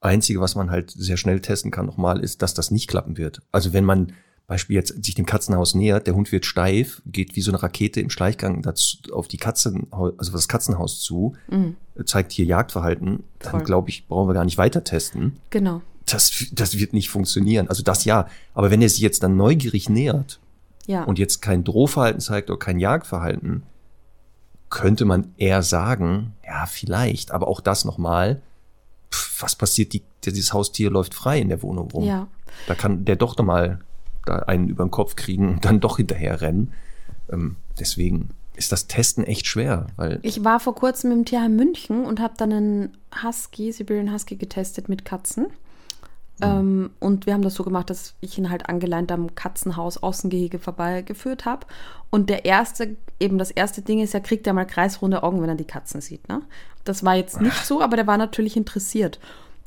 Einzige, was man halt sehr schnell testen kann nochmal, ist, dass das nicht klappen wird. Also wenn man Beispiel jetzt sich dem Katzenhaus nähert, der Hund wird steif, geht wie so eine Rakete im Schleichgang dazu, auf die Katzen, also das Katzenhaus zu, mhm. zeigt hier Jagdverhalten, dann glaube ich, brauchen wir gar nicht weiter testen. Genau. Das, das wird nicht funktionieren. Also das ja. Aber wenn er sich jetzt dann neugierig nähert ja. und jetzt kein Drohverhalten zeigt oder kein Jagdverhalten, könnte man eher sagen, ja, vielleicht, aber auch das nochmal, was passiert, die, dieses Haustier läuft frei in der Wohnung rum. Ja. Da kann der doch nochmal da einen über den Kopf kriegen und dann doch hinterher rennen. Ähm, deswegen ist das Testen echt schwer. Weil ich war vor kurzem im Tierheim München und habe dann einen Husky, Siberian Husky getestet mit Katzen. Mhm. Ähm, und wir haben das so gemacht, dass ich ihn halt angeleint am Katzenhaus Außengehege vorbeigeführt habe. Und der erste, eben das erste Ding ist, er kriegt ja mal kreisrunde Augen, wenn er die Katzen sieht. Ne? Das war jetzt nicht so, aber der war natürlich interessiert.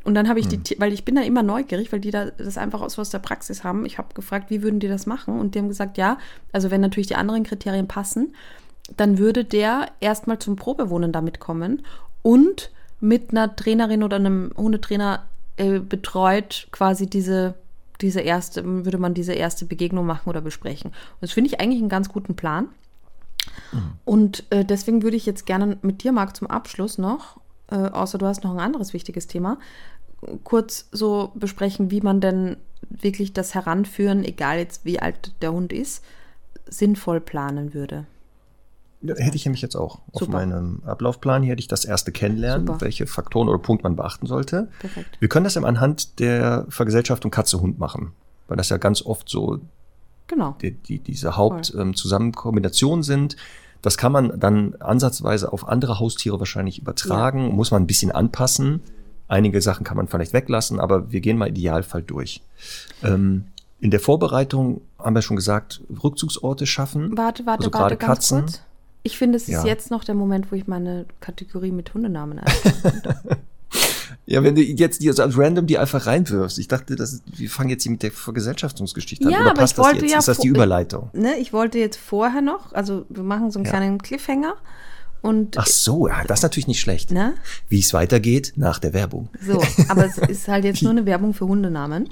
Und dann habe ich hm. die, weil ich bin da immer neugierig, weil die da das einfach aus, aus der Praxis haben. Ich habe gefragt, wie würden die das machen? Und die haben gesagt, ja, also wenn natürlich die anderen Kriterien passen, dann würde der erstmal zum Probewohnen damit kommen und mit einer Trainerin oder einem Hundetrainer äh, betreut quasi diese, diese erste, würde man diese erste Begegnung machen oder besprechen. Und das finde ich eigentlich einen ganz guten Plan. Mhm. Und äh, deswegen würde ich jetzt gerne mit dir, Marc, zum Abschluss noch äh, außer du hast noch ein anderes wichtiges Thema, kurz so besprechen, wie man denn wirklich das Heranführen, egal jetzt wie alt der Hund ist, sinnvoll planen würde. Ja, hätte ich nämlich jetzt auch Super. auf meinem Ablaufplan. Hier hätte ich das erste kennenlernen, Super. welche Faktoren oder Punkte man beachten sollte. Perfekt. Wir können das ja anhand der Vergesellschaftung Katze-Hund machen, weil das ja ganz oft so genau. die, die, diese Hauptzusammenkombinationen ähm, sind. Das kann man dann ansatzweise auf andere Haustiere wahrscheinlich übertragen, ja. muss man ein bisschen anpassen. Einige Sachen kann man vielleicht weglassen, aber wir gehen mal Idealfall durch. Ähm, in der Vorbereitung haben wir schon gesagt, Rückzugsorte schaffen. Warte, warte, also warte, ganz Katzen. kurz. Ich finde, es ist ja. jetzt noch der Moment, wo ich meine Kategorie mit Hundenamen einstelle. [laughs] Ja, wenn du jetzt die, also random die einfach reinwirfst. Ich dachte, das, wir fangen jetzt hier mit der Vergesellschaftungsgeschichte an. Ja, Oder aber passt ich wollte das jetzt? ja. Ist das die Überleitung? Ne, ich wollte jetzt vorher noch, also wir machen so einen ja. kleinen Cliffhanger. Und Ach so, ja, das ist natürlich nicht schlecht. Ne? Wie es weitergeht nach der Werbung. So, aber es ist halt jetzt nur eine Werbung für Hundenamen,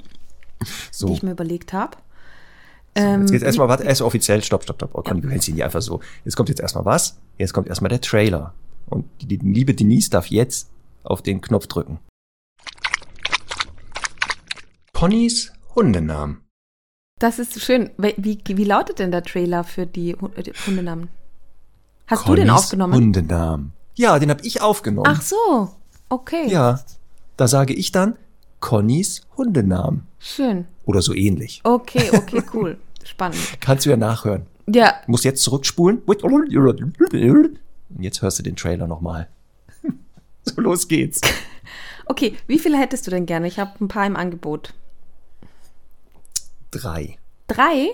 so. die ich mir überlegt habe. So, jetzt ähm, geht's erstmal, warte, erst offiziell, stopp, stopp, stopp. Oh, ja. du kennst ihn nicht einfach so. Jetzt kommt jetzt erstmal was? Jetzt kommt erstmal der Trailer. Und die, die liebe Denise darf jetzt auf den Knopf drücken. Ponys Hundenamen Das ist schön. Wie, wie lautet denn der Trailer für die, die Hundenamen? Hast Connys du den aufgenommen? Hundenamen. Ja, den habe ich aufgenommen. Ach so, okay. Ja, da sage ich dann Connys Hundenamen. Schön. Oder so ähnlich. Okay, okay, [laughs] cool. Spannend. Kannst du ja nachhören. Ja. Muss jetzt zurückspulen. Und jetzt hörst du den Trailer nochmal. [laughs] So, los geht's. [laughs] Okay, wie viele hättest du denn gerne? Ich habe ein paar im Angebot. Drei. Drei?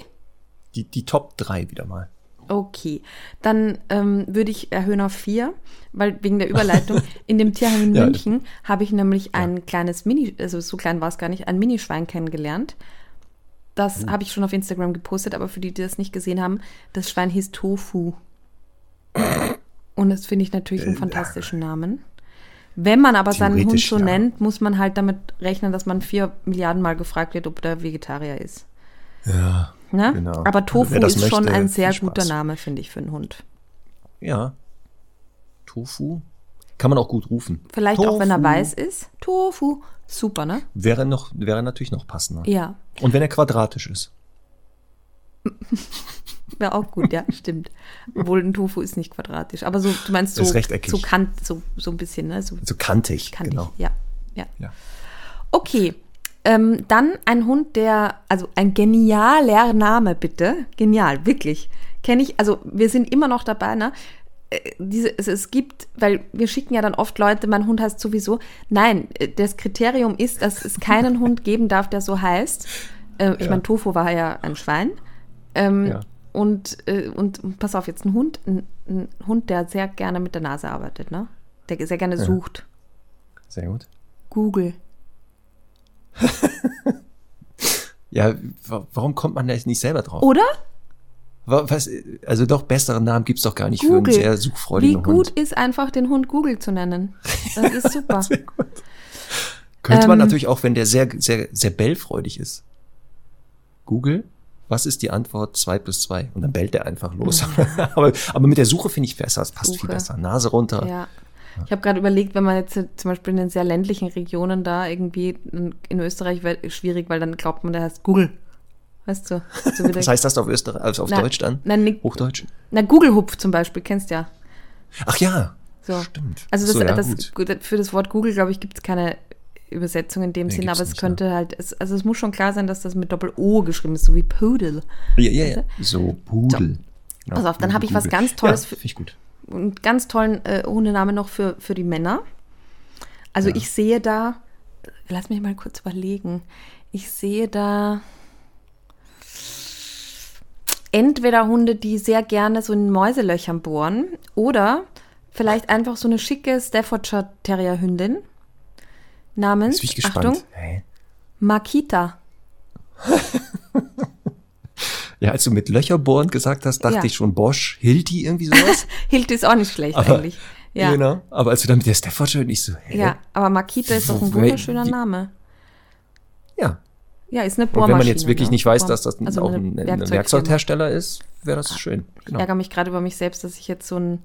Die, die Top drei wieder mal. Okay, dann ähm, würde ich erhöhen auf vier, weil wegen der Überleitung in dem [laughs] Tierheim in Ja. München habe ich nämlich ein kleines Mini, also so klein war es gar nicht, ein Minischwein kennengelernt. Das habe ich schon auf Instagram gepostet, aber für die, die das nicht gesehen haben, das Schwein hieß Tofu. Und das finde ich natürlich einen fantastischen Namen. Wenn man aber seinen Hund so ja. nennt, muss man halt damit rechnen, dass man vier Milliarden Mal gefragt wird, ob der Vegetarier ist. Ja. Ne? Genau. Aber Also Tofu das ist schon möchte, ein sehr guter. Name, finde ich, für einen Hund. Ja. Tofu. Kann man auch gut rufen. Vielleicht auch, wenn er Tofu. weiß ist. Tofu. Super, ne? Wäre noch, wäre natürlich noch passender. Ja. Und wenn er quadratisch ist. [laughs] Wäre auch gut, ja, stimmt. Obwohl ein Tofu ist nicht quadratisch. Aber so, du meinst so, Ist rechteckig. so kant, so, so ein bisschen, ne? So So kantig. kantig. genau. Ja, ja. Ja. Okay. Ähm, dann ein Hund, der, also ein genialer Name, bitte. Genial, wirklich. Kenne ich, also wir sind immer noch dabei, ne? Äh, Diese, es, es gibt, weil wir schicken ja dann oft Leute, mein Hund heißt sowieso. Nein, äh, das Kriterium ist, dass es keinen Hund [laughs] geben darf, der so heißt. Äh, ich Ja. meine, Tofu war ja ein Schwein. Ähm, Ja. und, äh, und pass auf, jetzt ein Hund, ein, ein Hund, der sehr gerne mit der Nase arbeitet, ne? Der sehr gerne sucht. Sehr gut. Google. Ja, wa- warum kommt man da jetzt nicht selber drauf? Oder? Wa- Was, also doch besseren Namen gibt's doch gar nicht Google. für einen sehr Wie suchfreudigen gut Hund. ist einfach, den Hund Google zu nennen? Das ist [laughs] super. Sehr gut. Könnte man Ähm, natürlich auch, wenn der sehr, sehr, sehr bellfreudig ist. Google, was ist die Antwort 2 plus 2? Und dann bellt der einfach los. [laughs] aber, aber mit der Suche finde ich besser, es passt viel Mhm. Suche. besser. Nase runter. ja. Ich habe gerade überlegt, wenn man jetzt zum Beispiel in den sehr ländlichen Regionen da irgendwie in Österreich wäre schwierig, weil dann glaubt man, der heißt Google. Weißt du? So wie [laughs] Was heißt das auf Österreich, also auf Na, Deutsch dann? Nein, ni- Hochdeutsch? na, Google Hupf zum Beispiel, kennst ja. Ach ja. So. Stimmt. Also das, so, ja, das, gut. gut, für das Wort Google, glaube ich, gibt es keine Übersetzung in dem Nee, Sinn, aber es nicht, könnte halt, es, also es muss schon klar sein, dass das mit Doppel-O geschrieben ist, so wie Pudel. Ja, ja, ja. So, Pudel. Ja, Pass auf, dann habe ich was ganz Tolles Ja, für- finde ich gut. Einen ganz tollen äh, Hundenamen noch für, für die Männer. Also Ja. ich sehe da, lass mich mal kurz überlegen. Ich sehe da entweder Hunde, die sehr gerne so in Mäuselöchern bohren oder vielleicht einfach so eine schicke Staffordshire Terrier Hündin namens. Achtung, Hä? Makita. [laughs] Ja, als du mit Löcherbohren gesagt hast, dachte Ja. ich schon Bosch, Hilti, irgendwie sowas. [laughs] Hilt ist auch nicht schlecht Aber- eigentlich. Ja. Genau. Aber als du dann mit der Staffordshire, ich so, hä? ja, aber Makita ist doch ein wunderschöner Name. Ja. Ja, ist eine Und Bohrmaschine. wenn man jetzt wirklich ne? nicht weiß, Bohr- dass das also auch ein, Werkzeugfirma. Werkzeughersteller ist, wäre das schön. Ich Genau. ärgere mich gerade über mich selbst, dass ich jetzt so ein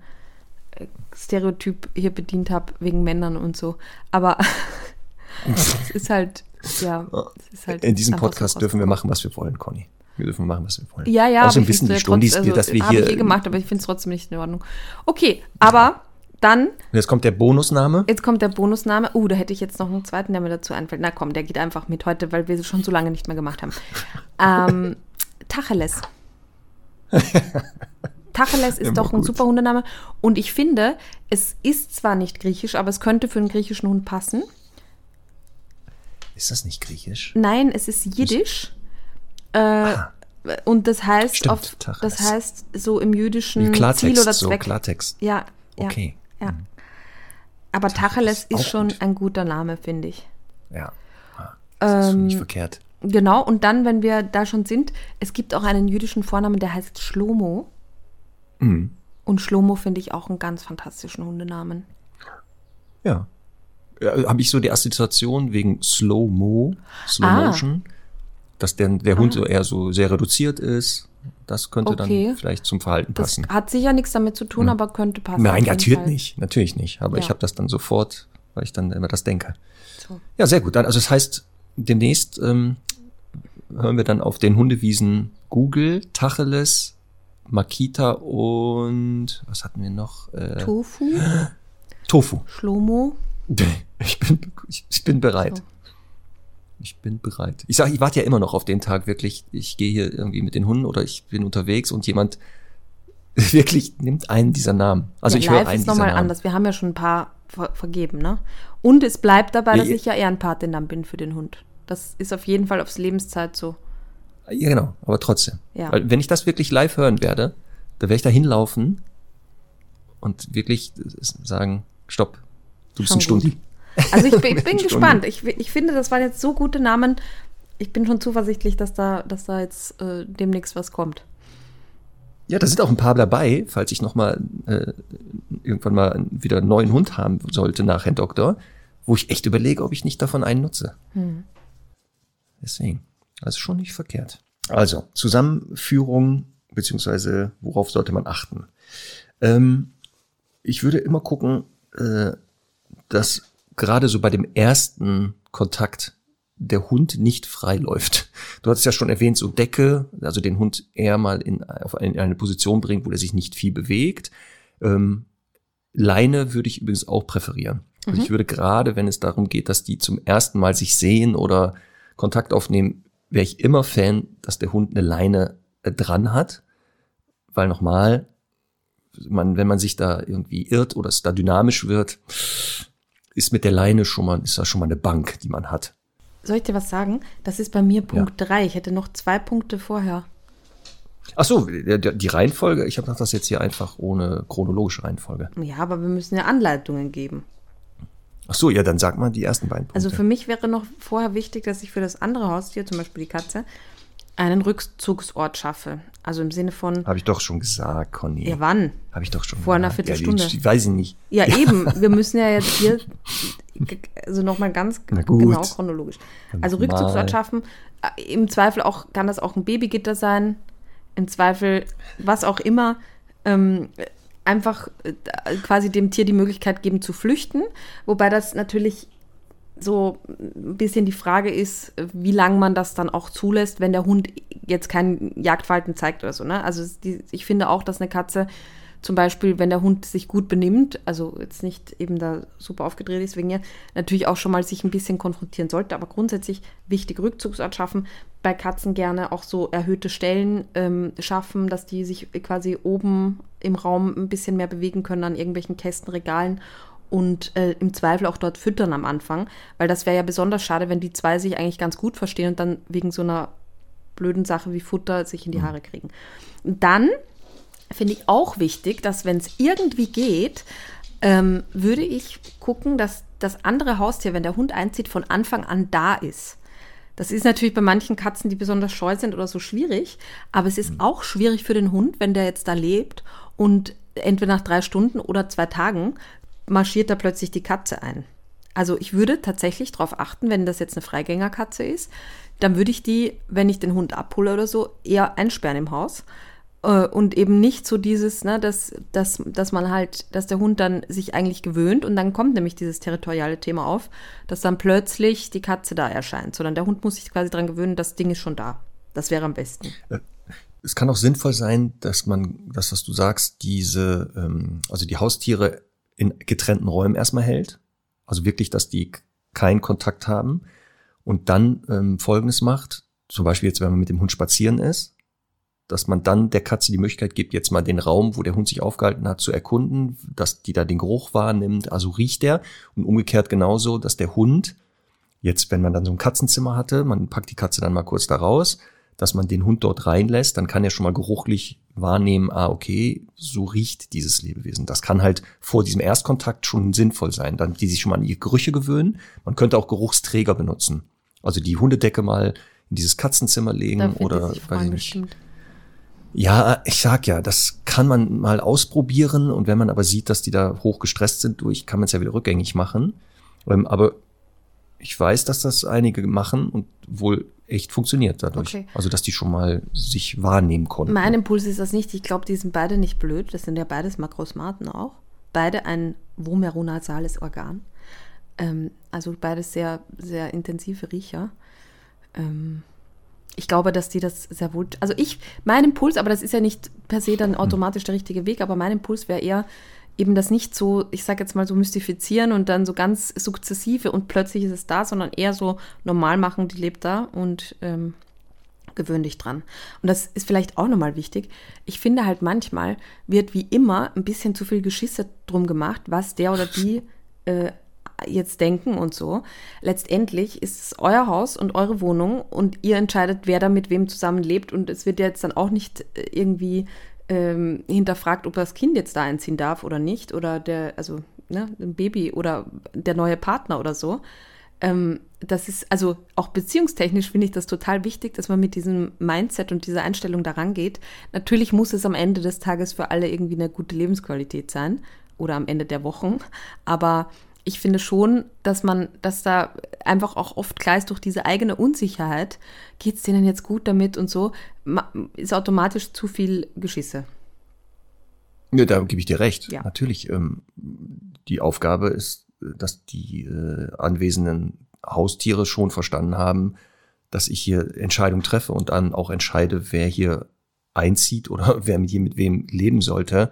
äh, Stereotyp hier bedient habe wegen Männern und so. Aber [laughs] [laughs] es ist halt, ja, es ist halt In diesem einfach so Podcast dürfen wir machen, was wir wollen, Conny. Wir dürfen machen, was wir wollen. Ja, ja, Außerdem wissen die Stundis, also, dass wir hier. ich eh gemacht, aber ich finde es trotzdem nicht in Ordnung. Okay, aber dann, Jetzt kommt der Bonusname. jetzt kommt der Bonusname. Uh, da hätte ich jetzt noch einen zweiten, der mir dazu einfällt. Na komm, der geht einfach mit heute, weil wir es schon so lange nicht mehr gemacht haben. [laughs] Ähm, Tacheles. [laughs] Tacheles ist Immer doch ein gut. super Hundename. Und ich finde, es ist zwar nicht griechisch, aber es könnte für einen griechischen Hund passen. Ist das nicht griechisch? Nein, es ist Jiddisch. Äh, und das heißt. Stimmt, auf, Tacheles. das heißt so im jüdischen Wie Ziel Klartext, oder so Zweck. Klartext. Ja, ja. Okay. Ja. Aber Tacheles ist auch schon gut. ein guter Name, finde ich. Ja. Ah, Das ist nicht Ähm, verkehrt. Genau, und dann, wenn wir da schon sind, es gibt auch einen jüdischen Vornamen, der heißt Schlomo. Mhm. Und Schlomo finde ich auch einen ganz fantastischen Hundenamen. Ja. ja Habe ich so die Assoziation wegen Slow-Mo, Slow Ah. Dass der, der Hund so eher so sehr reduziert ist. Das könnte Okay. dann vielleicht zum Verhalten Das passen. hat sicher nichts damit zu tun, aber könnte passen. Nein, natürlich nicht. Natürlich nicht. Aber Ja. ich habe das dann sofort, weil ich dann immer das denke. So. Ja, sehr gut. Also das heißt, demnächst ähm, hören wir dann auf den Hundewiesen Google, Tacheles, Makita und was hatten wir noch? Äh, Tofu. Tofu. Schlomo. [laughs] Ich bin, ich, ich bin bereit. So. Ich bin bereit. Ich sage, ich warte ja immer noch auf den Tag, wirklich. Ich gehe hier irgendwie mit den Hunden oder ich bin unterwegs und jemand [laughs] wirklich nimmt einen dieser Namen. Also ja, ich höre einen ist nochmal anders. Wir haben ja schon ein paar ver vergeben, ne? Und es bleibt dabei, dass ich ja Ehrenpatin dann bin für den Hund. Das ist auf jeden Fall aufs Lebenszeit so. Ja, genau, aber trotzdem. Ja. Weil wenn ich das wirklich live hören werde, da werde ich da hinlaufen und wirklich sagen, stopp, du bist schon ein Stundi. Also ich [laughs] bin, ich bin gespannt. Ich, ich finde, das waren jetzt so gute Namen. Ich bin schon zuversichtlich, dass da, dass da jetzt äh, demnächst was kommt. Ja, da sind auch ein paar dabei, falls ich noch mal äh, irgendwann mal wieder einen neuen Hund haben sollte nach Herrn Doktor, wo ich echt überlege, ob ich nicht davon einen nutze. Hm. Deswegen, also schon nicht verkehrt. Also Zusammenführung beziehungsweise worauf sollte man achten? Ähm, ich würde immer gucken, äh, dass gerade so bei dem ersten Kontakt der Hund nicht frei läuft. Du hattest ja schon erwähnt, so Decke, also den Hund eher mal in, auf eine, in eine Position bringt, wo er sich nicht viel bewegt. Ähm, Leine würde ich übrigens auch präferieren. Also mhm. Ich würde gerade, wenn es darum geht, dass die zum ersten Mal sich sehen oder Kontakt aufnehmen, wäre ich immer Fan, dass der Hund eine Leine äh, dran hat, weil nochmal, man, wenn man sich da irgendwie irrt oder es da dynamisch wird, ist mit der Leine schon mal, ist da schon mal eine Bank, die man hat. Soll ich dir was sagen? Das ist bei mir Punkt 3. Ja. Ich hätte noch zwei Punkte vorher. Ach so, die Reihenfolge, ich habe das jetzt hier einfach ohne chronologische Reihenfolge. Ja, aber wir müssen ja Anleitungen geben. Ach so, ja, dann sag mal die ersten beiden Punkte. Also für mich wäre noch vorher wichtig, dass ich für das andere Haustier, zum Beispiel die Katze, einen Rückzugsort schaffe. Also im Sinne von. Habe ich doch schon gesagt, Conny. Ja, wann? Habe ich doch schon Vor einer Viertelstunde. Ja, die, weiß ich nicht. Ja, eben. [laughs] Wir müssen ja jetzt hier, also nochmal ganz genau chronologisch. Also Rückzugsort schaffen. Äh, Im Zweifel auch, kann das auch ein Babygitter sein. Im Zweifel, was auch immer. Ähm, einfach äh, quasi dem Tier die Möglichkeit geben zu flüchten. Wobei das natürlich so ein bisschen die Frage ist, wie lange man das dann auch zulässt, wenn der Hund jetzt kein Jagdverhalten zeigt oder so. Ne? Also die, ich finde auch, dass eine Katze zum Beispiel, wenn der Hund sich gut benimmt, also jetzt nicht eben da super aufgedreht ist wegen ihr, natürlich auch schon mal sich ein bisschen konfrontieren sollte, aber grundsätzlich wichtig Rückzugsort schaffen. Bei Katzen gerne auch so erhöhte Stellen ähm, schaffen, dass die sich quasi oben im Raum ein bisschen mehr bewegen können an irgendwelchen Kästen, Regalen und äh, im Zweifel auch dort füttern am Anfang, weil das wäre ja besonders schade, wenn die zwei sich eigentlich ganz gut verstehen und dann wegen so einer blöden Sache wie Futter sich in die mhm. Haare kriegen. Und dann finde ich auch wichtig, dass wenn es irgendwie geht, ähm, würde ich gucken, dass das andere Haustier, wenn der Hund einzieht, von Anfang an da ist. Das ist natürlich bei manchen Katzen, die besonders scheu sind oder so schwierig, aber es ist mhm. auch schwierig für den Hund, wenn der jetzt da lebt und entweder nach drei Stunden oder zwei Tagen marschiert da plötzlich die Katze ein. Also ich würde tatsächlich darauf achten, wenn das jetzt eine Freigängerkatze ist, dann würde ich die, wenn ich den Hund abhole oder so, eher einsperren im Haus. Äh, und eben nicht so dieses, ne, dass, dass, dass man halt, dass der Hund dann sich eigentlich gewöhnt und dann kommt nämlich dieses territoriale Thema auf, dass dann plötzlich die Katze da erscheint, sondern der Hund muss sich quasi daran gewöhnen, das Ding ist schon da. Das wäre am besten. Äh, es kann auch sinnvoll sein, dass man, das, was du sagst, diese, ähm, also die Haustiere in getrennten Räumen erstmal hält. Also wirklich, dass die keinen Kontakt haben. Und dann ähm, Folgendes macht, zum Beispiel jetzt, wenn man mit dem Hund spazieren ist, dass man dann der Katze die Möglichkeit gibt, jetzt mal den Raum, wo der Hund sich aufgehalten hat, zu erkunden, dass die da den Geruch wahrnimmt, also riecht er. Und umgekehrt genauso, dass der Hund, jetzt, wenn man dann so ein Katzenzimmer hatte, man packt die Katze dann mal kurz da raus, dass man den Hund dort reinlässt, dann kann er schon mal geruchlich wahrnehmen, ah, okay, so riecht dieses Lebewesen. Das kann halt vor diesem Erstkontakt schon sinnvoll sein, dann die sich schon mal an ihre Gerüche gewöhnen. Man könnte auch Geruchsträger benutzen. Also die Hundedecke mal in dieses Katzenzimmer legen oder weiß ich nicht. Bestimmt. Ja, ich sag ja, das kann man mal ausprobieren und wenn man aber sieht, dass die da hoch gestresst sind durch, kann man es ja wieder rückgängig machen. Ähm, aber ich weiß, dass das einige machen und wohl echt funktioniert dadurch. Okay. Also, dass die schon mal sich wahrnehmen konnten. Mein Impuls ist das nicht. Ich glaube, die sind beide nicht blöd. Das sind ja beides Makrosmaten auch. Beide ein vomeronasales Organ. Ähm, also beides sehr, sehr intensive Riecher. Ähm, ich glaube, dass die das sehr wohl. Also ich, mein Impuls, aber das ist ja nicht per se dann automatisch der richtige Weg, aber mein Impuls wäre eher, eben das nicht so, ich sage jetzt mal so mystifizieren und dann so ganz sukzessive und plötzlich ist es da, sondern eher so normal machen, die lebt da und ähm, gewöhn dich dran. Und das ist vielleicht auch nochmal wichtig. Ich finde halt manchmal wird wie immer ein bisschen zu viel Geschisse drum gemacht, was der oder die äh, jetzt denken und so. Letztendlich ist es euer Haus und eure Wohnung und ihr entscheidet, wer da mit wem zusammenlebt und es wird jetzt dann auch nicht äh, irgendwie ähm, hinterfragt, ob das Kind jetzt da einziehen darf oder nicht oder der, also ne, ein Baby oder der neue Partner oder so. Ähm, das ist, also auch beziehungstechnisch finde ich das total wichtig, dass man mit diesem Mindset und dieser Einstellung daran geht. Natürlich muss es am Ende des Tages für alle irgendwie eine gute Lebensqualität sein oder am Ende der Wochen, aber ich finde schon, dass man, dass da einfach auch oft klar ist, durch diese eigene Unsicherheit, geht es denen jetzt gut damit und so, ist automatisch zu viel Geschisse. Ja, da gebe ich dir recht. Ja. Natürlich, ähm, die Aufgabe ist, dass die äh, anwesenden Haustiere schon verstanden haben, dass ich hier Entscheidungen treffe und dann auch entscheide, wer hier einzieht oder [laughs] wer hier mit wem leben sollte.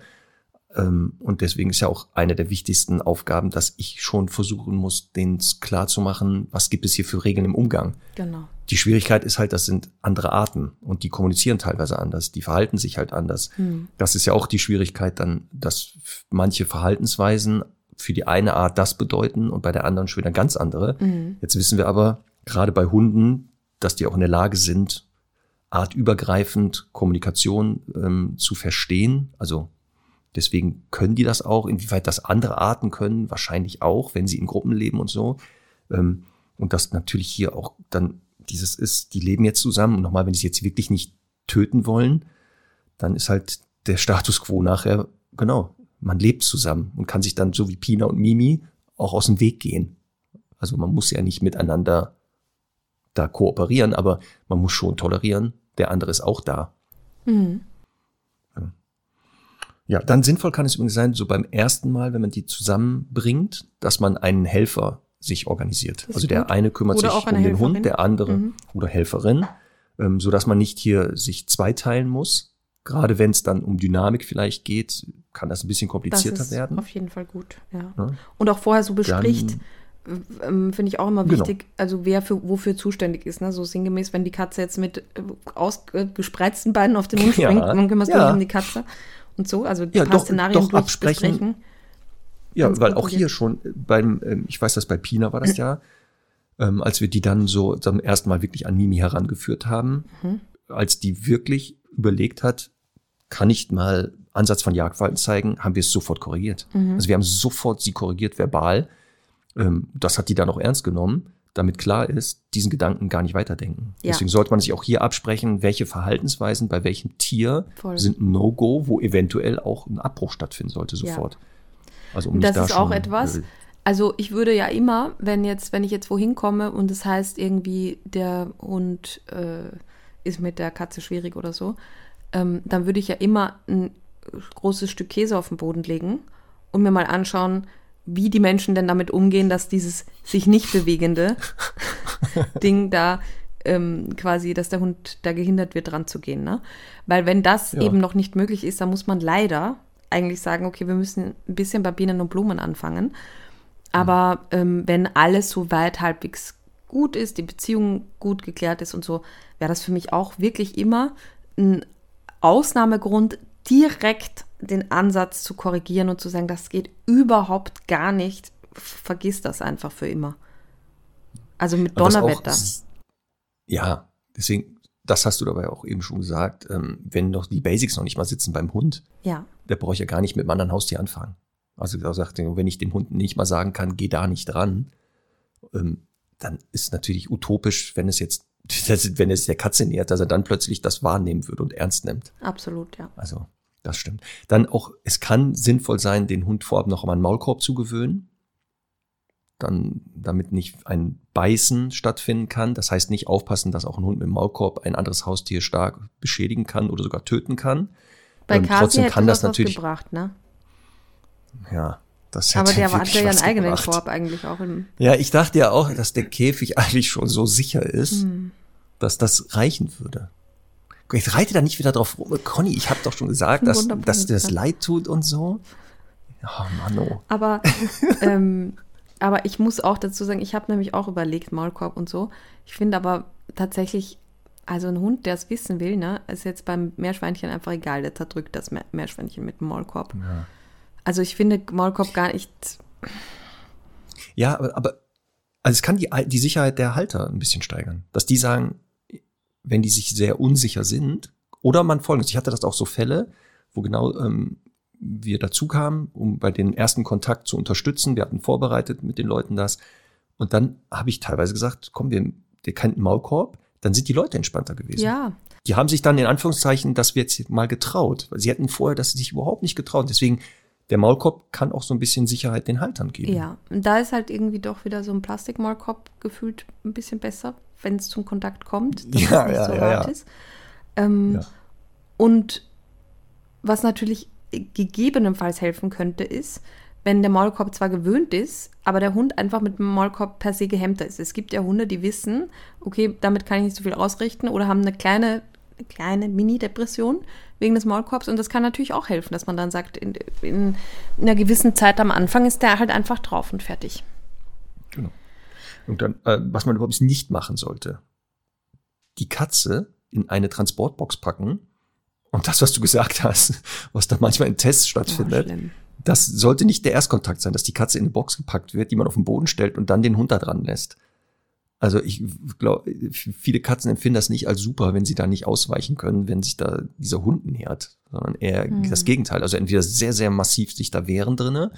Ähm, und deswegen ist ja auch eine der wichtigsten Aufgaben, dass ich schon versuchen muss, denen klar zu machen, was gibt es hier für Regeln im Umgang. Genau. Die Schwierigkeit ist halt, das sind andere Arten und die kommunizieren teilweise anders, die verhalten sich halt anders. Hm. Das ist ja auch die Schwierigkeit dann, dass manche Verhaltensweisen für die eine Art das bedeuten und bei der anderen schon wieder ganz andere. Mhm. Jetzt wissen wir aber, gerade bei Hunden, dass die auch in der Lage sind, artübergreifend Kommunikation ähm, zu verstehen, also Deswegen können die das auch. Inwieweit das andere Arten können, wahrscheinlich auch, wenn sie in Gruppen leben und so. Ähm, und das natürlich hier auch dann dieses ist, die leben jetzt zusammen. Und nochmal, wenn sie jetzt wirklich nicht töten wollen, dann ist halt der Status quo nachher, genau, man lebt zusammen und kann sich dann so wie Pina und Mimi auch aus dem Weg gehen. Also man muss ja nicht miteinander da kooperieren, aber man muss schon tolerieren, der andere ist auch da. Mhm. Ja, dann sinnvoll kann es übrigens sein, so beim ersten Mal, wenn man die zusammenbringt, dass man einen Helfer sich organisiert. Also der gut. eine kümmert oder sich um den Helferin. Hund, der andere mhm. oder Helferin, ähm, so dass man nicht hier sich zweiteilen muss. Gerade wenn es dann um Dynamik vielleicht geht, kann das ein bisschen komplizierter das ist werden. Auf jeden Fall gut, ja. ja. Und auch vorher so bespricht, ähm, finde ich auch immer genau. wichtig, genau. also wer für wofür zuständig ist. Ne? So sinngemäß, wenn die Katze jetzt mit äh, ausgespreizten Beinen auf den Hund springt, ja. dann kümmerst du dich um die Katze und so, also ja, doch, Szenarien doch absprechen. Ja, weil auch hier schon beim, ähm, ich weiß, dass bei Pina war das ja, ähm, als wir die dann so zum ersten Mal wirklich an Mimi herangeführt haben, mhm. als die wirklich überlegt hat, kann ich mal Ansatz von Jagdverhalten zeigen, haben wir es sofort korrigiert. Mhm. Also wir haben sofort sie korrigiert verbal. Ähm, das hat die dann auch ernst genommen damit klar ist, diesen Gedanken gar nicht weiterdenken. Ja. Deswegen sollte man sich auch hier absprechen, welche Verhaltensweisen bei welchem Tier Voll. sind ein No-Go, wo eventuell auch ein Abbruch stattfinden sollte sofort. Ja. Also um das da ist auch etwas. Also ich würde ja immer, wenn jetzt, wenn ich jetzt wohin komme und es das heißt irgendwie der Hund äh, ist mit der Katze schwierig oder so, ähm, dann würde ich ja immer ein großes Stück Käse auf den Boden legen und mir mal anschauen, wie die Menschen denn damit umgehen, dass dieses sich nicht bewegende [laughs] Ding da ähm, quasi, dass der Hund da gehindert wird, dran zu gehen. Ne? Weil wenn das ja. eben noch nicht möglich ist, dann muss man leider eigentlich sagen, okay, wir müssen ein bisschen bei Bienen und Blumen anfangen. Aber ähm, wenn alles so weit halbwegs gut ist, die Beziehung gut geklärt ist und so, wäre das für mich auch wirklich immer ein Ausnahmegrund, direkt den Ansatz zu korrigieren und zu sagen, das geht überhaupt gar nicht, vergiss das einfach für immer. Also mit Donnerwetter. Auch, ja, deswegen, das hast du dabei auch eben schon gesagt, ähm, wenn doch die Basics noch nicht mal sitzen beim Hund, ja. der brauche ich ja gar nicht mit einem anderen Haustier anfangen. Also da sagt wenn ich dem Hund nicht mal sagen kann, geh da nicht ran, ähm, dann ist natürlich utopisch, wenn es jetzt, [laughs] wenn es der Katze nähert, dass er dann plötzlich das wahrnehmen würde und ernst nimmt. Absolut, ja. Also das stimmt. Dann auch, es kann sinnvoll sein, den Hund vorab noch mal einen Maulkorb zu gewöhnen. Dann, damit nicht ein Beißen stattfinden kann. Das heißt nicht aufpassen, dass auch ein Hund mit dem Maulkorb ein anderes Haustier stark beschädigen kann oder sogar töten kann. Bei ähm, trotzdem kann das natürlich. Gebracht, ne? Ja, das hätte Aber der [laughs] hat ja einen eigenen gebracht. Korb eigentlich auch. Ja, ich dachte ja auch, dass der Käfig [laughs] eigentlich schon so sicher ist. Hm. dass das reichen würde. Ich reite da nicht wieder drauf rum. Conny, ich habe doch schon gesagt, dass, dass dir das leid tut und so. Oh Mann, oh. Aber, [laughs] ähm, aber ich muss auch dazu sagen, ich habe nämlich auch überlegt, Maulkorb und so. Ich finde aber tatsächlich, also ein Hund, der es wissen will, ne, ist jetzt beim Meerschweinchen einfach egal. Der zerdrückt das Meerschweinchen mit dem Maulkorb. Ja. Also ich finde Maulkorb gar nicht. Ja, aber, aber also es kann die, die Sicherheit der Halter ein bisschen steigern. Dass die sagen, wenn die sich sehr unsicher sind, oder man folgendes, ich hatte das auch so Fälle, wo genau ähm, wir dazu kamen, um bei den ersten Kontakt zu unterstützen. Wir hatten vorbereitet mit den Leuten das. Und dann habe ich teilweise gesagt, komm, wir, der kennt einen Maulkorb, dann sind die Leute entspannter gewesen. Ja. Die haben sich dann in Anführungszeichen, dass wir jetzt mal getraut. Sie hätten vorher das sich überhaupt nicht getraut. Deswegen, der Maulkorb kann auch so ein bisschen Sicherheit den Haltern geben. Ja, und da ist halt irgendwie doch wieder so ein Plastikmaulkorb gefühlt ein bisschen besser, wenn es zum Kontakt kommt, dass [laughs] ja, es nicht ja, so ja, hart ja. ist. Ähm, ja. Und was natürlich gegebenenfalls helfen könnte, ist, wenn der Maulkorb zwar gewöhnt ist, aber der Hund einfach mit dem Maulkorb per se gehemmter ist. Es gibt ja Hunde, die wissen, okay, damit kann ich nicht so viel ausrichten oder haben eine kleine, eine kleine Mini-Depression wegen des Maulkorbs. Und das kann natürlich auch helfen, dass man dann sagt, in, in einer gewissen Zeit am Anfang ist der halt einfach drauf und fertig. Genau. Und dann, äh, was man überhaupt nicht machen sollte, die Katze in eine Transportbox packen und das, was du gesagt hast, [laughs] was da manchmal in Tests stattfindet, oh, das sollte nicht der Erstkontakt sein, dass die Katze in eine Box gepackt wird, die man auf den Boden stellt und dann den Hund da dran lässt. Also ich glaube, viele Katzen empfinden das nicht als super, wenn sie da nicht ausweichen können, wenn sich da dieser Hund nähert, sondern eher mhm. das Gegenteil. Also entweder sehr, sehr massiv sich da wehren drinne,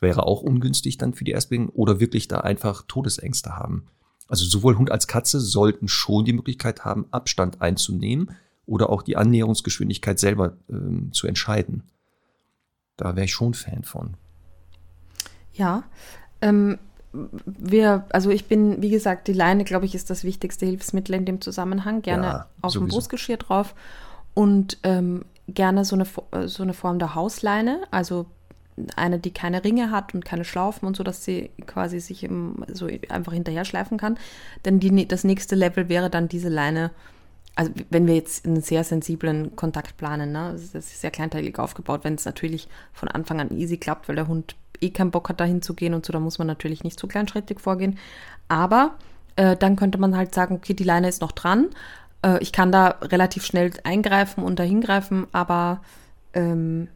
wäre auch ungünstig dann für die Erstbegegnung, oder wirklich da einfach Todesängste haben. Also sowohl Hund als Katze sollten schon die Möglichkeit haben, Abstand einzunehmen, oder auch die Annäherungsgeschwindigkeit selber ähm, zu entscheiden. Da wäre ich schon Fan von. Ja, ähm, wir, also ich bin, wie gesagt, die Leine, glaube ich, ist das wichtigste Hilfsmittel in dem Zusammenhang. Gerne ja, auf dem Brustgeschirr drauf und ähm, gerne so eine, so eine Form der Hausleine, also eine, die keine Ringe hat und keine Schlaufen und so, dass sie quasi sich im, so einfach hinterher schleifen kann. Denn die, das nächste Level wäre dann diese Leine also wenn wir jetzt einen sehr sensiblen Kontakt planen, ne, das ist sehr kleinteilig aufgebaut, wenn es natürlich von Anfang an easy klappt, weil der Hund eh keinen Bock hat, dahin zu gehen und so, da muss man natürlich nicht so kleinschrittig vorgehen. Aber äh, dann könnte man halt sagen, okay, die Leine ist noch dran. Äh, ich kann da relativ schnell eingreifen und dahin greifen, aber ähm,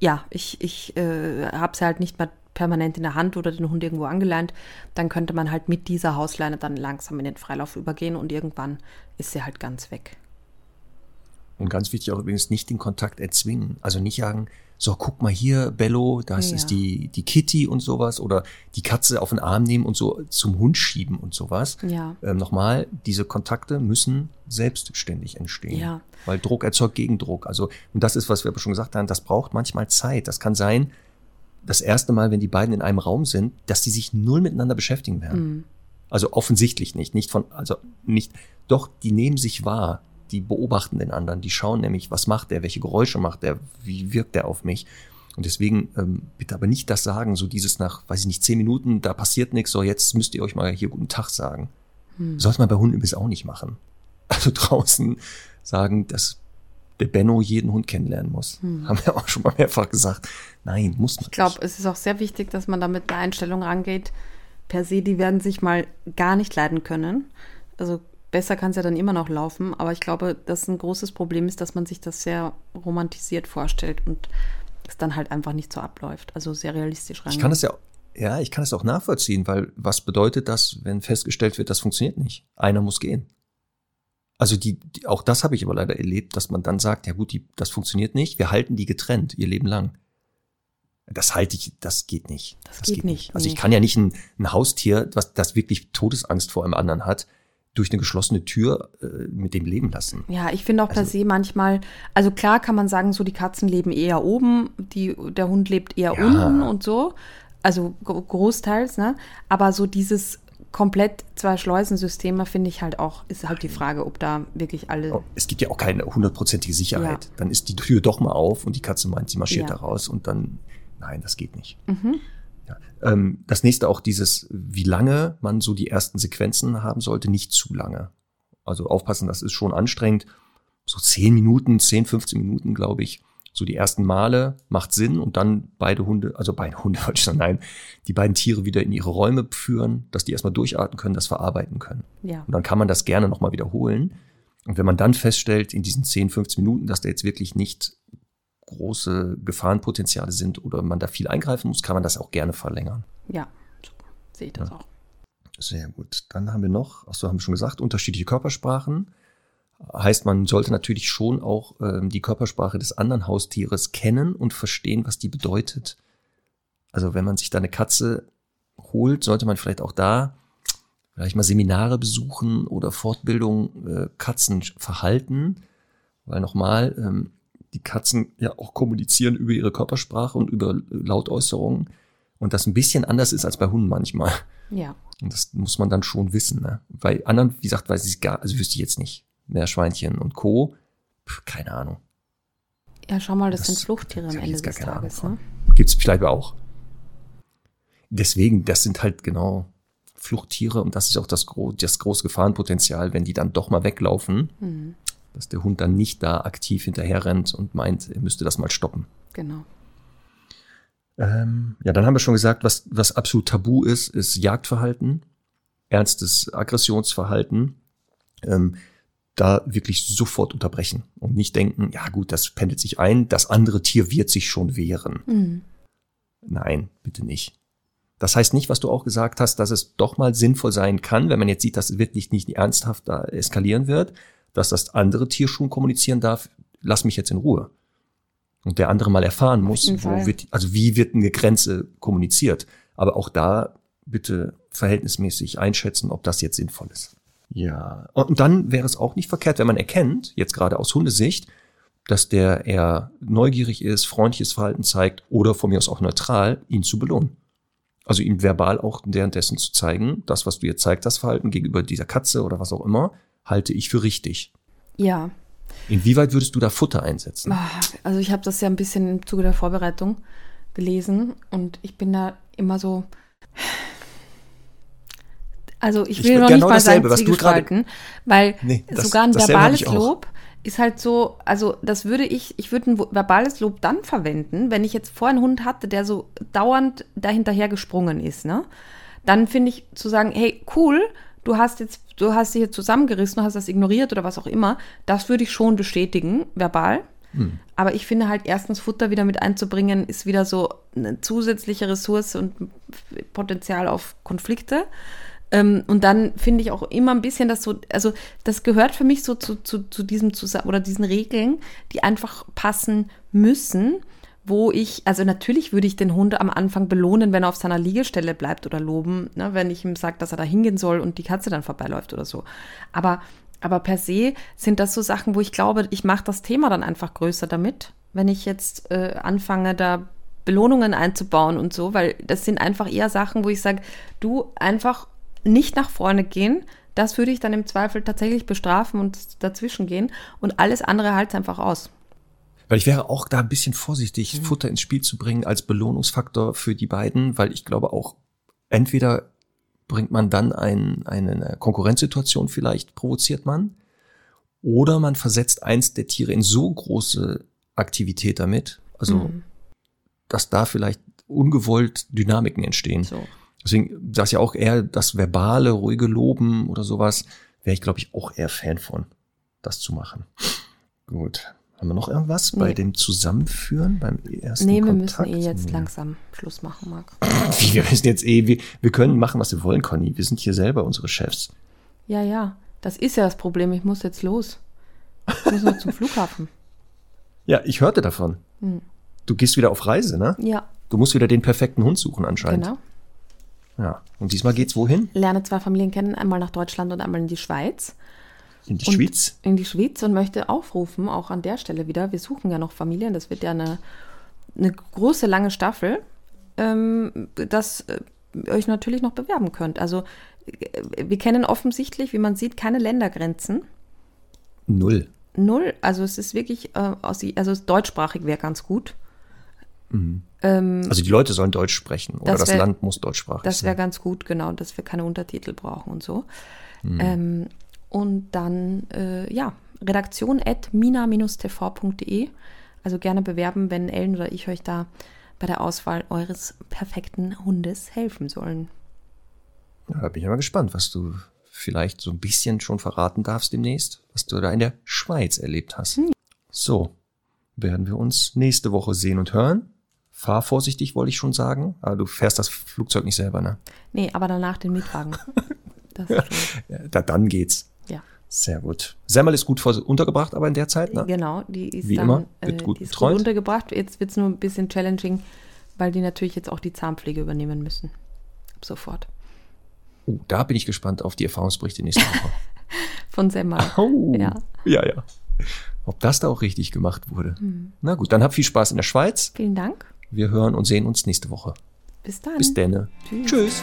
ja, ich, ich äh, habe sie halt nicht mehr permanent in der Hand oder den Hund irgendwo angeleint, dann könnte man halt mit dieser Hausleine dann langsam in den Freilauf übergehen und irgendwann ist sie halt ganz weg. Und ganz wichtig auch übrigens nicht den Kontakt erzwingen. Also nicht sagen, so guck mal hier, Bello, das ja. ist die, die Kitty und sowas oder die Katze auf den Arm nehmen und so zum Hund schieben und sowas. Ja. Ähm, nochmal, diese Kontakte müssen selbstständig entstehen. Ja. Weil Druck erzeugt Gegendruck. Also, und das ist, was wir aber schon gesagt haben, das braucht manchmal Zeit. Das kann sein, das erste Mal, wenn die beiden in einem Raum sind, dass die sich null miteinander beschäftigen werden. Mhm. Also offensichtlich nicht, nicht von, also nicht, doch, die nehmen sich wahr, die beobachten den anderen, die schauen nämlich, was macht der, welche Geräusche macht der, wie wirkt der auf mich. Und deswegen ähm, bitte aber nicht das sagen, so dieses nach, weiß ich nicht, zehn Minuten, da passiert nichts, so jetzt müsst ihr euch mal hier guten Tag sagen. Hm. Sollte man bei Hunden übrigens auch nicht machen. [laughs] Also draußen sagen, dass der Benno jeden Hund kennenlernen muss. Hm. Haben wir auch schon mal mehrfach gesagt. Nein, muss man Ich glaube, es ist auch sehr wichtig, dass man da mit einer Einstellung rangeht. Per se, die werden sich mal gar nicht leiden können. Also besser kann es ja dann immer noch laufen, aber ich glaube, dass ein großes Problem ist, dass man sich das sehr romantisiert vorstellt und es dann halt einfach nicht so abläuft. Also sehr realistisch rangeht. Ich kann das ja ja, ich kann es auch nachvollziehen, weil was bedeutet das, wenn festgestellt wird, das funktioniert nicht? Einer muss gehen. Also die, die, auch das habe ich aber leider erlebt, dass man dann sagt, ja gut, die, das funktioniert nicht, wir halten die getrennt ihr Leben lang. Das halte ich, das geht nicht. Das, das geht, geht, nicht. Also ich kann ja nicht ein, ein Haustier, was das wirklich Todesangst vor einem anderen hat, durch eine geschlossene Tür äh, mit dem leben lassen. Ja, ich finde auch also, per se manchmal, also klar kann man sagen, so die Katzen leben eher oben, die, der Hund lebt eher ja. unten und so. Also großteils, ne? Aber so dieses komplett zwei Schleusensysteme finde ich halt auch, ist halt die Frage, ob da wirklich alle. Oh, es gibt ja auch keine hundertprozentige Sicherheit. Ja. Dann ist die Tür doch mal auf und die Katze meint, sie marschiert ja. da raus und dann, nein, das geht nicht. Mhm. Ähm, das nächste auch dieses, wie lange man so die ersten Sequenzen haben sollte, nicht zu lange. Also aufpassen, das ist schon anstrengend. So 10 Minuten, 10, 15 Minuten, glaube ich. So die ersten Male macht Sinn und dann beide Hunde, also beide Hunde [laughs] wollte ich sagen, nein, die beiden Tiere wieder in ihre Räume führen, dass die erstmal durchatmen können, das verarbeiten können. Ja. Und dann kann man das gerne nochmal wiederholen. Und wenn man dann feststellt, in diesen 10, 15 Minuten, dass da jetzt wirklich nicht große Gefahrenpotenziale sind oder man da viel eingreifen muss, kann man das auch gerne verlängern. Ja, so sehe ich das Ja. auch. Sehr gut. Dann haben wir noch, ach so, haben wir schon gesagt, unterschiedliche Körpersprachen. Heißt, man sollte natürlich schon auch ähm, die Körpersprache des anderen Haustieres kennen und verstehen, was die bedeutet. Also wenn man sich da eine Katze holt, sollte man vielleicht auch da vielleicht mal Seminare besuchen oder Fortbildung äh, Katzenverhalten, weil nochmal, ähm, die Katzen ja auch kommunizieren über ihre Körpersprache und über Lautäußerungen und das ein bisschen anders ist als bei Hunden manchmal. Ja. Und das muss man dann schon wissen. Ne? Bei anderen, wie gesagt, weiß ich gar, also wüsste ich jetzt nicht. Meerschweinchen und Co. Pff, keine Ahnung. Ja, schau mal, das, Das- sind Fluchttiere am Ende des Tages. Ne? Gibt's vielleicht auch. Deswegen, das sind halt genau Fluchttiere und das ist auch das, gro das große Gefahrenpotenzial, wenn die dann doch mal weglaufen, Mhm. Dass der Hund dann nicht da aktiv hinterher rennt und meint, er müsste das mal stoppen. Genau. Ähm, ja, dann haben wir schon gesagt, was, was absolut tabu ist, ist Jagdverhalten, ernstes Aggressionsverhalten. Ähm, da wirklich sofort unterbrechen und nicht denken, ja gut, das pendelt sich ein, das andere Tier wird sich schon wehren. Mhm. Nein, bitte nicht. Das heißt nicht, was du auch gesagt hast, dass es doch mal sinnvoll sein kann, wenn man jetzt sieht, dass es wirklich nicht ernsthaft da eskalieren wird, dass das andere Tier schon kommunizieren darf, lass mich jetzt in Ruhe. Und der andere mal erfahren muss, wo wird, also wie wird eine Grenze kommuniziert. Aber auch da bitte verhältnismäßig einschätzen, ob das jetzt sinnvoll ist. Ja. Und dann wäre es auch nicht verkehrt, wenn man erkennt, jetzt gerade aus Hundesicht, dass der eher neugierig ist, freundliches Verhalten zeigt oder von mir aus auch neutral, ihn zu belohnen. Also ihm verbal auch währenddessen zu zeigen, das, was du jetzt zeigt, das Verhalten gegenüber dieser Katze oder was auch immer, halte ich für richtig. Ja. Inwieweit würdest du da Futter einsetzen? Ah, Also ich habe das ja ein bisschen im Zuge der Vorbereitung gelesen und ich bin da immer so. Also ich Ich will würd noch genau nicht mal sagen dasselbe, was du gerade- weil Nee, das- sogar ein verbales ich. Lob ist halt so, also das würde ich, ich würde ein verbales Lob dann verwenden, wenn ich jetzt vorher einen Hund hatte, der so dauernd dahinterher gesprungen ist, ne? Dann finde ich zu sagen, hey, cool, du hast jetzt, du hast dich jetzt zusammengerissen, du hast das ignoriert oder was auch immer, das würde ich schon bestätigen, verbal. Aber ich finde halt erstens Futter wieder mit einzubringen, ist wieder so eine zusätzliche Ressource und Potenzial auf Konflikte. Ähm, und dann finde ich auch immer ein bisschen, dass so, also das gehört für mich so zu, zu, zu diesem Zusa oder diesen Regeln, die einfach passen müssen, wo ich, also natürlich würde ich den Hund am Anfang belohnen, wenn er auf seiner Liegestelle bleibt oder loben, ne, wenn ich ihm sage, dass er da hingehen soll und die Katze dann vorbeiläuft oder so. Aber, aber per se sind das so Sachen, wo ich glaube, ich mache das Thema dann einfach größer damit, wenn ich jetzt äh, anfange, da Belohnungen einzubauen und so, weil das sind einfach eher Sachen, wo ich sage, du einfach nicht nach vorne gehen, das würde ich dann im Zweifel tatsächlich bestrafen und dazwischen gehen und alles andere halt einfach aus. Weil ich wäre auch da ein bisschen vorsichtig, Futter ins Spiel zu bringen als Belohnungsfaktor für die beiden, weil ich glaube auch, entweder bringt man dann ein, eine Konkurrenzsituation vielleicht, provoziert man, oder man versetzt eins der Tiere in so große Aktivität damit, also Mhm. dass da vielleicht ungewollt Dynamiken entstehen. So. Deswegen ich ja auch eher das verbale, ruhige Loben oder sowas, wäre ich, glaube ich, auch eher Fan von, das zu machen. Gut. Haben wir noch irgendwas bei Nee. dem Zusammenführen, beim ersten Nee, wir Kontakt? müssen eh jetzt Nee. langsam Schluss machen, Marc. [laughs] Wir müssen jetzt eh, wir, wir können machen, was wir wollen, Conny. Wir sind hier selber unsere Chefs. Ja, ja, das ist ja das Problem. Ich muss jetzt los. Ich muss noch zum [laughs] Flughafen. Ja, ich hörte davon. Hm. Du gehst wieder auf Reise, ne? Ja, Du musst wieder den perfekten Hund suchen anscheinend. genau. Ja. Und diesmal geht's wohin? Lerne zwei Familien kennen, einmal nach Deutschland und einmal in die Schweiz. In die Schweiz? In die Schweiz und möchte aufrufen, auch an der Stelle wieder. Wir suchen ja noch Familien. Das wird ja eine, eine große, lange Staffel, ähm, dass äh, ihr euch natürlich noch bewerben könnt. Also äh, wir kennen offensichtlich, wie man sieht, keine Ländergrenzen. Null. Null. Also es ist wirklich, äh, aus, also deutschsprachig wäre ganz gut. Also die Leute sollen Deutsch sprechen oder Das das, wär- Land muss deutschsprachig Das sein. wäre ganz gut, genau, dass wir keine Untertitel brauchen und so. Ähm, Und dann, äh, ja, redaktion at mina-tv.de. Also gerne bewerben, wenn Ellen oder ich euch da bei der Auswahl eures perfekten Hundes helfen sollen. Ja, da bin ich mal gespannt, was du vielleicht so ein bisschen schon verraten darfst demnächst, was du da in der Schweiz erlebt hast. Hm. So, werden wir uns nächste Woche sehen und hören. Fahr vorsichtig, wollte ich schon sagen. Aber du fährst das Flugzeug nicht selber, ne? Nee, aber danach den Mietwagen. [laughs] ja, da, dann geht's. Ja. Sehr gut. Semmel ist gut untergebracht, aber in der Zeit, ne? Genau, die ist Wie dann, immer, wird äh, gut die ist gut untergebracht. Jetzt wird es nur ein bisschen challenging, weil die natürlich jetzt auch die Zahnpflege übernehmen müssen. Ab sofort. Oh, da bin ich gespannt auf die Erfahrungsberichte nächste Woche. [laughs] Von Semmel. [laughs] Oh, Ja. ja, ja. Ob das da auch richtig gemacht wurde. Na gut, dann habt viel Spaß in der Schweiz. Vielen Dank. Wir hören und sehen uns nächste Woche. Bis dann. Bis denne. Tschüss. Tschüss.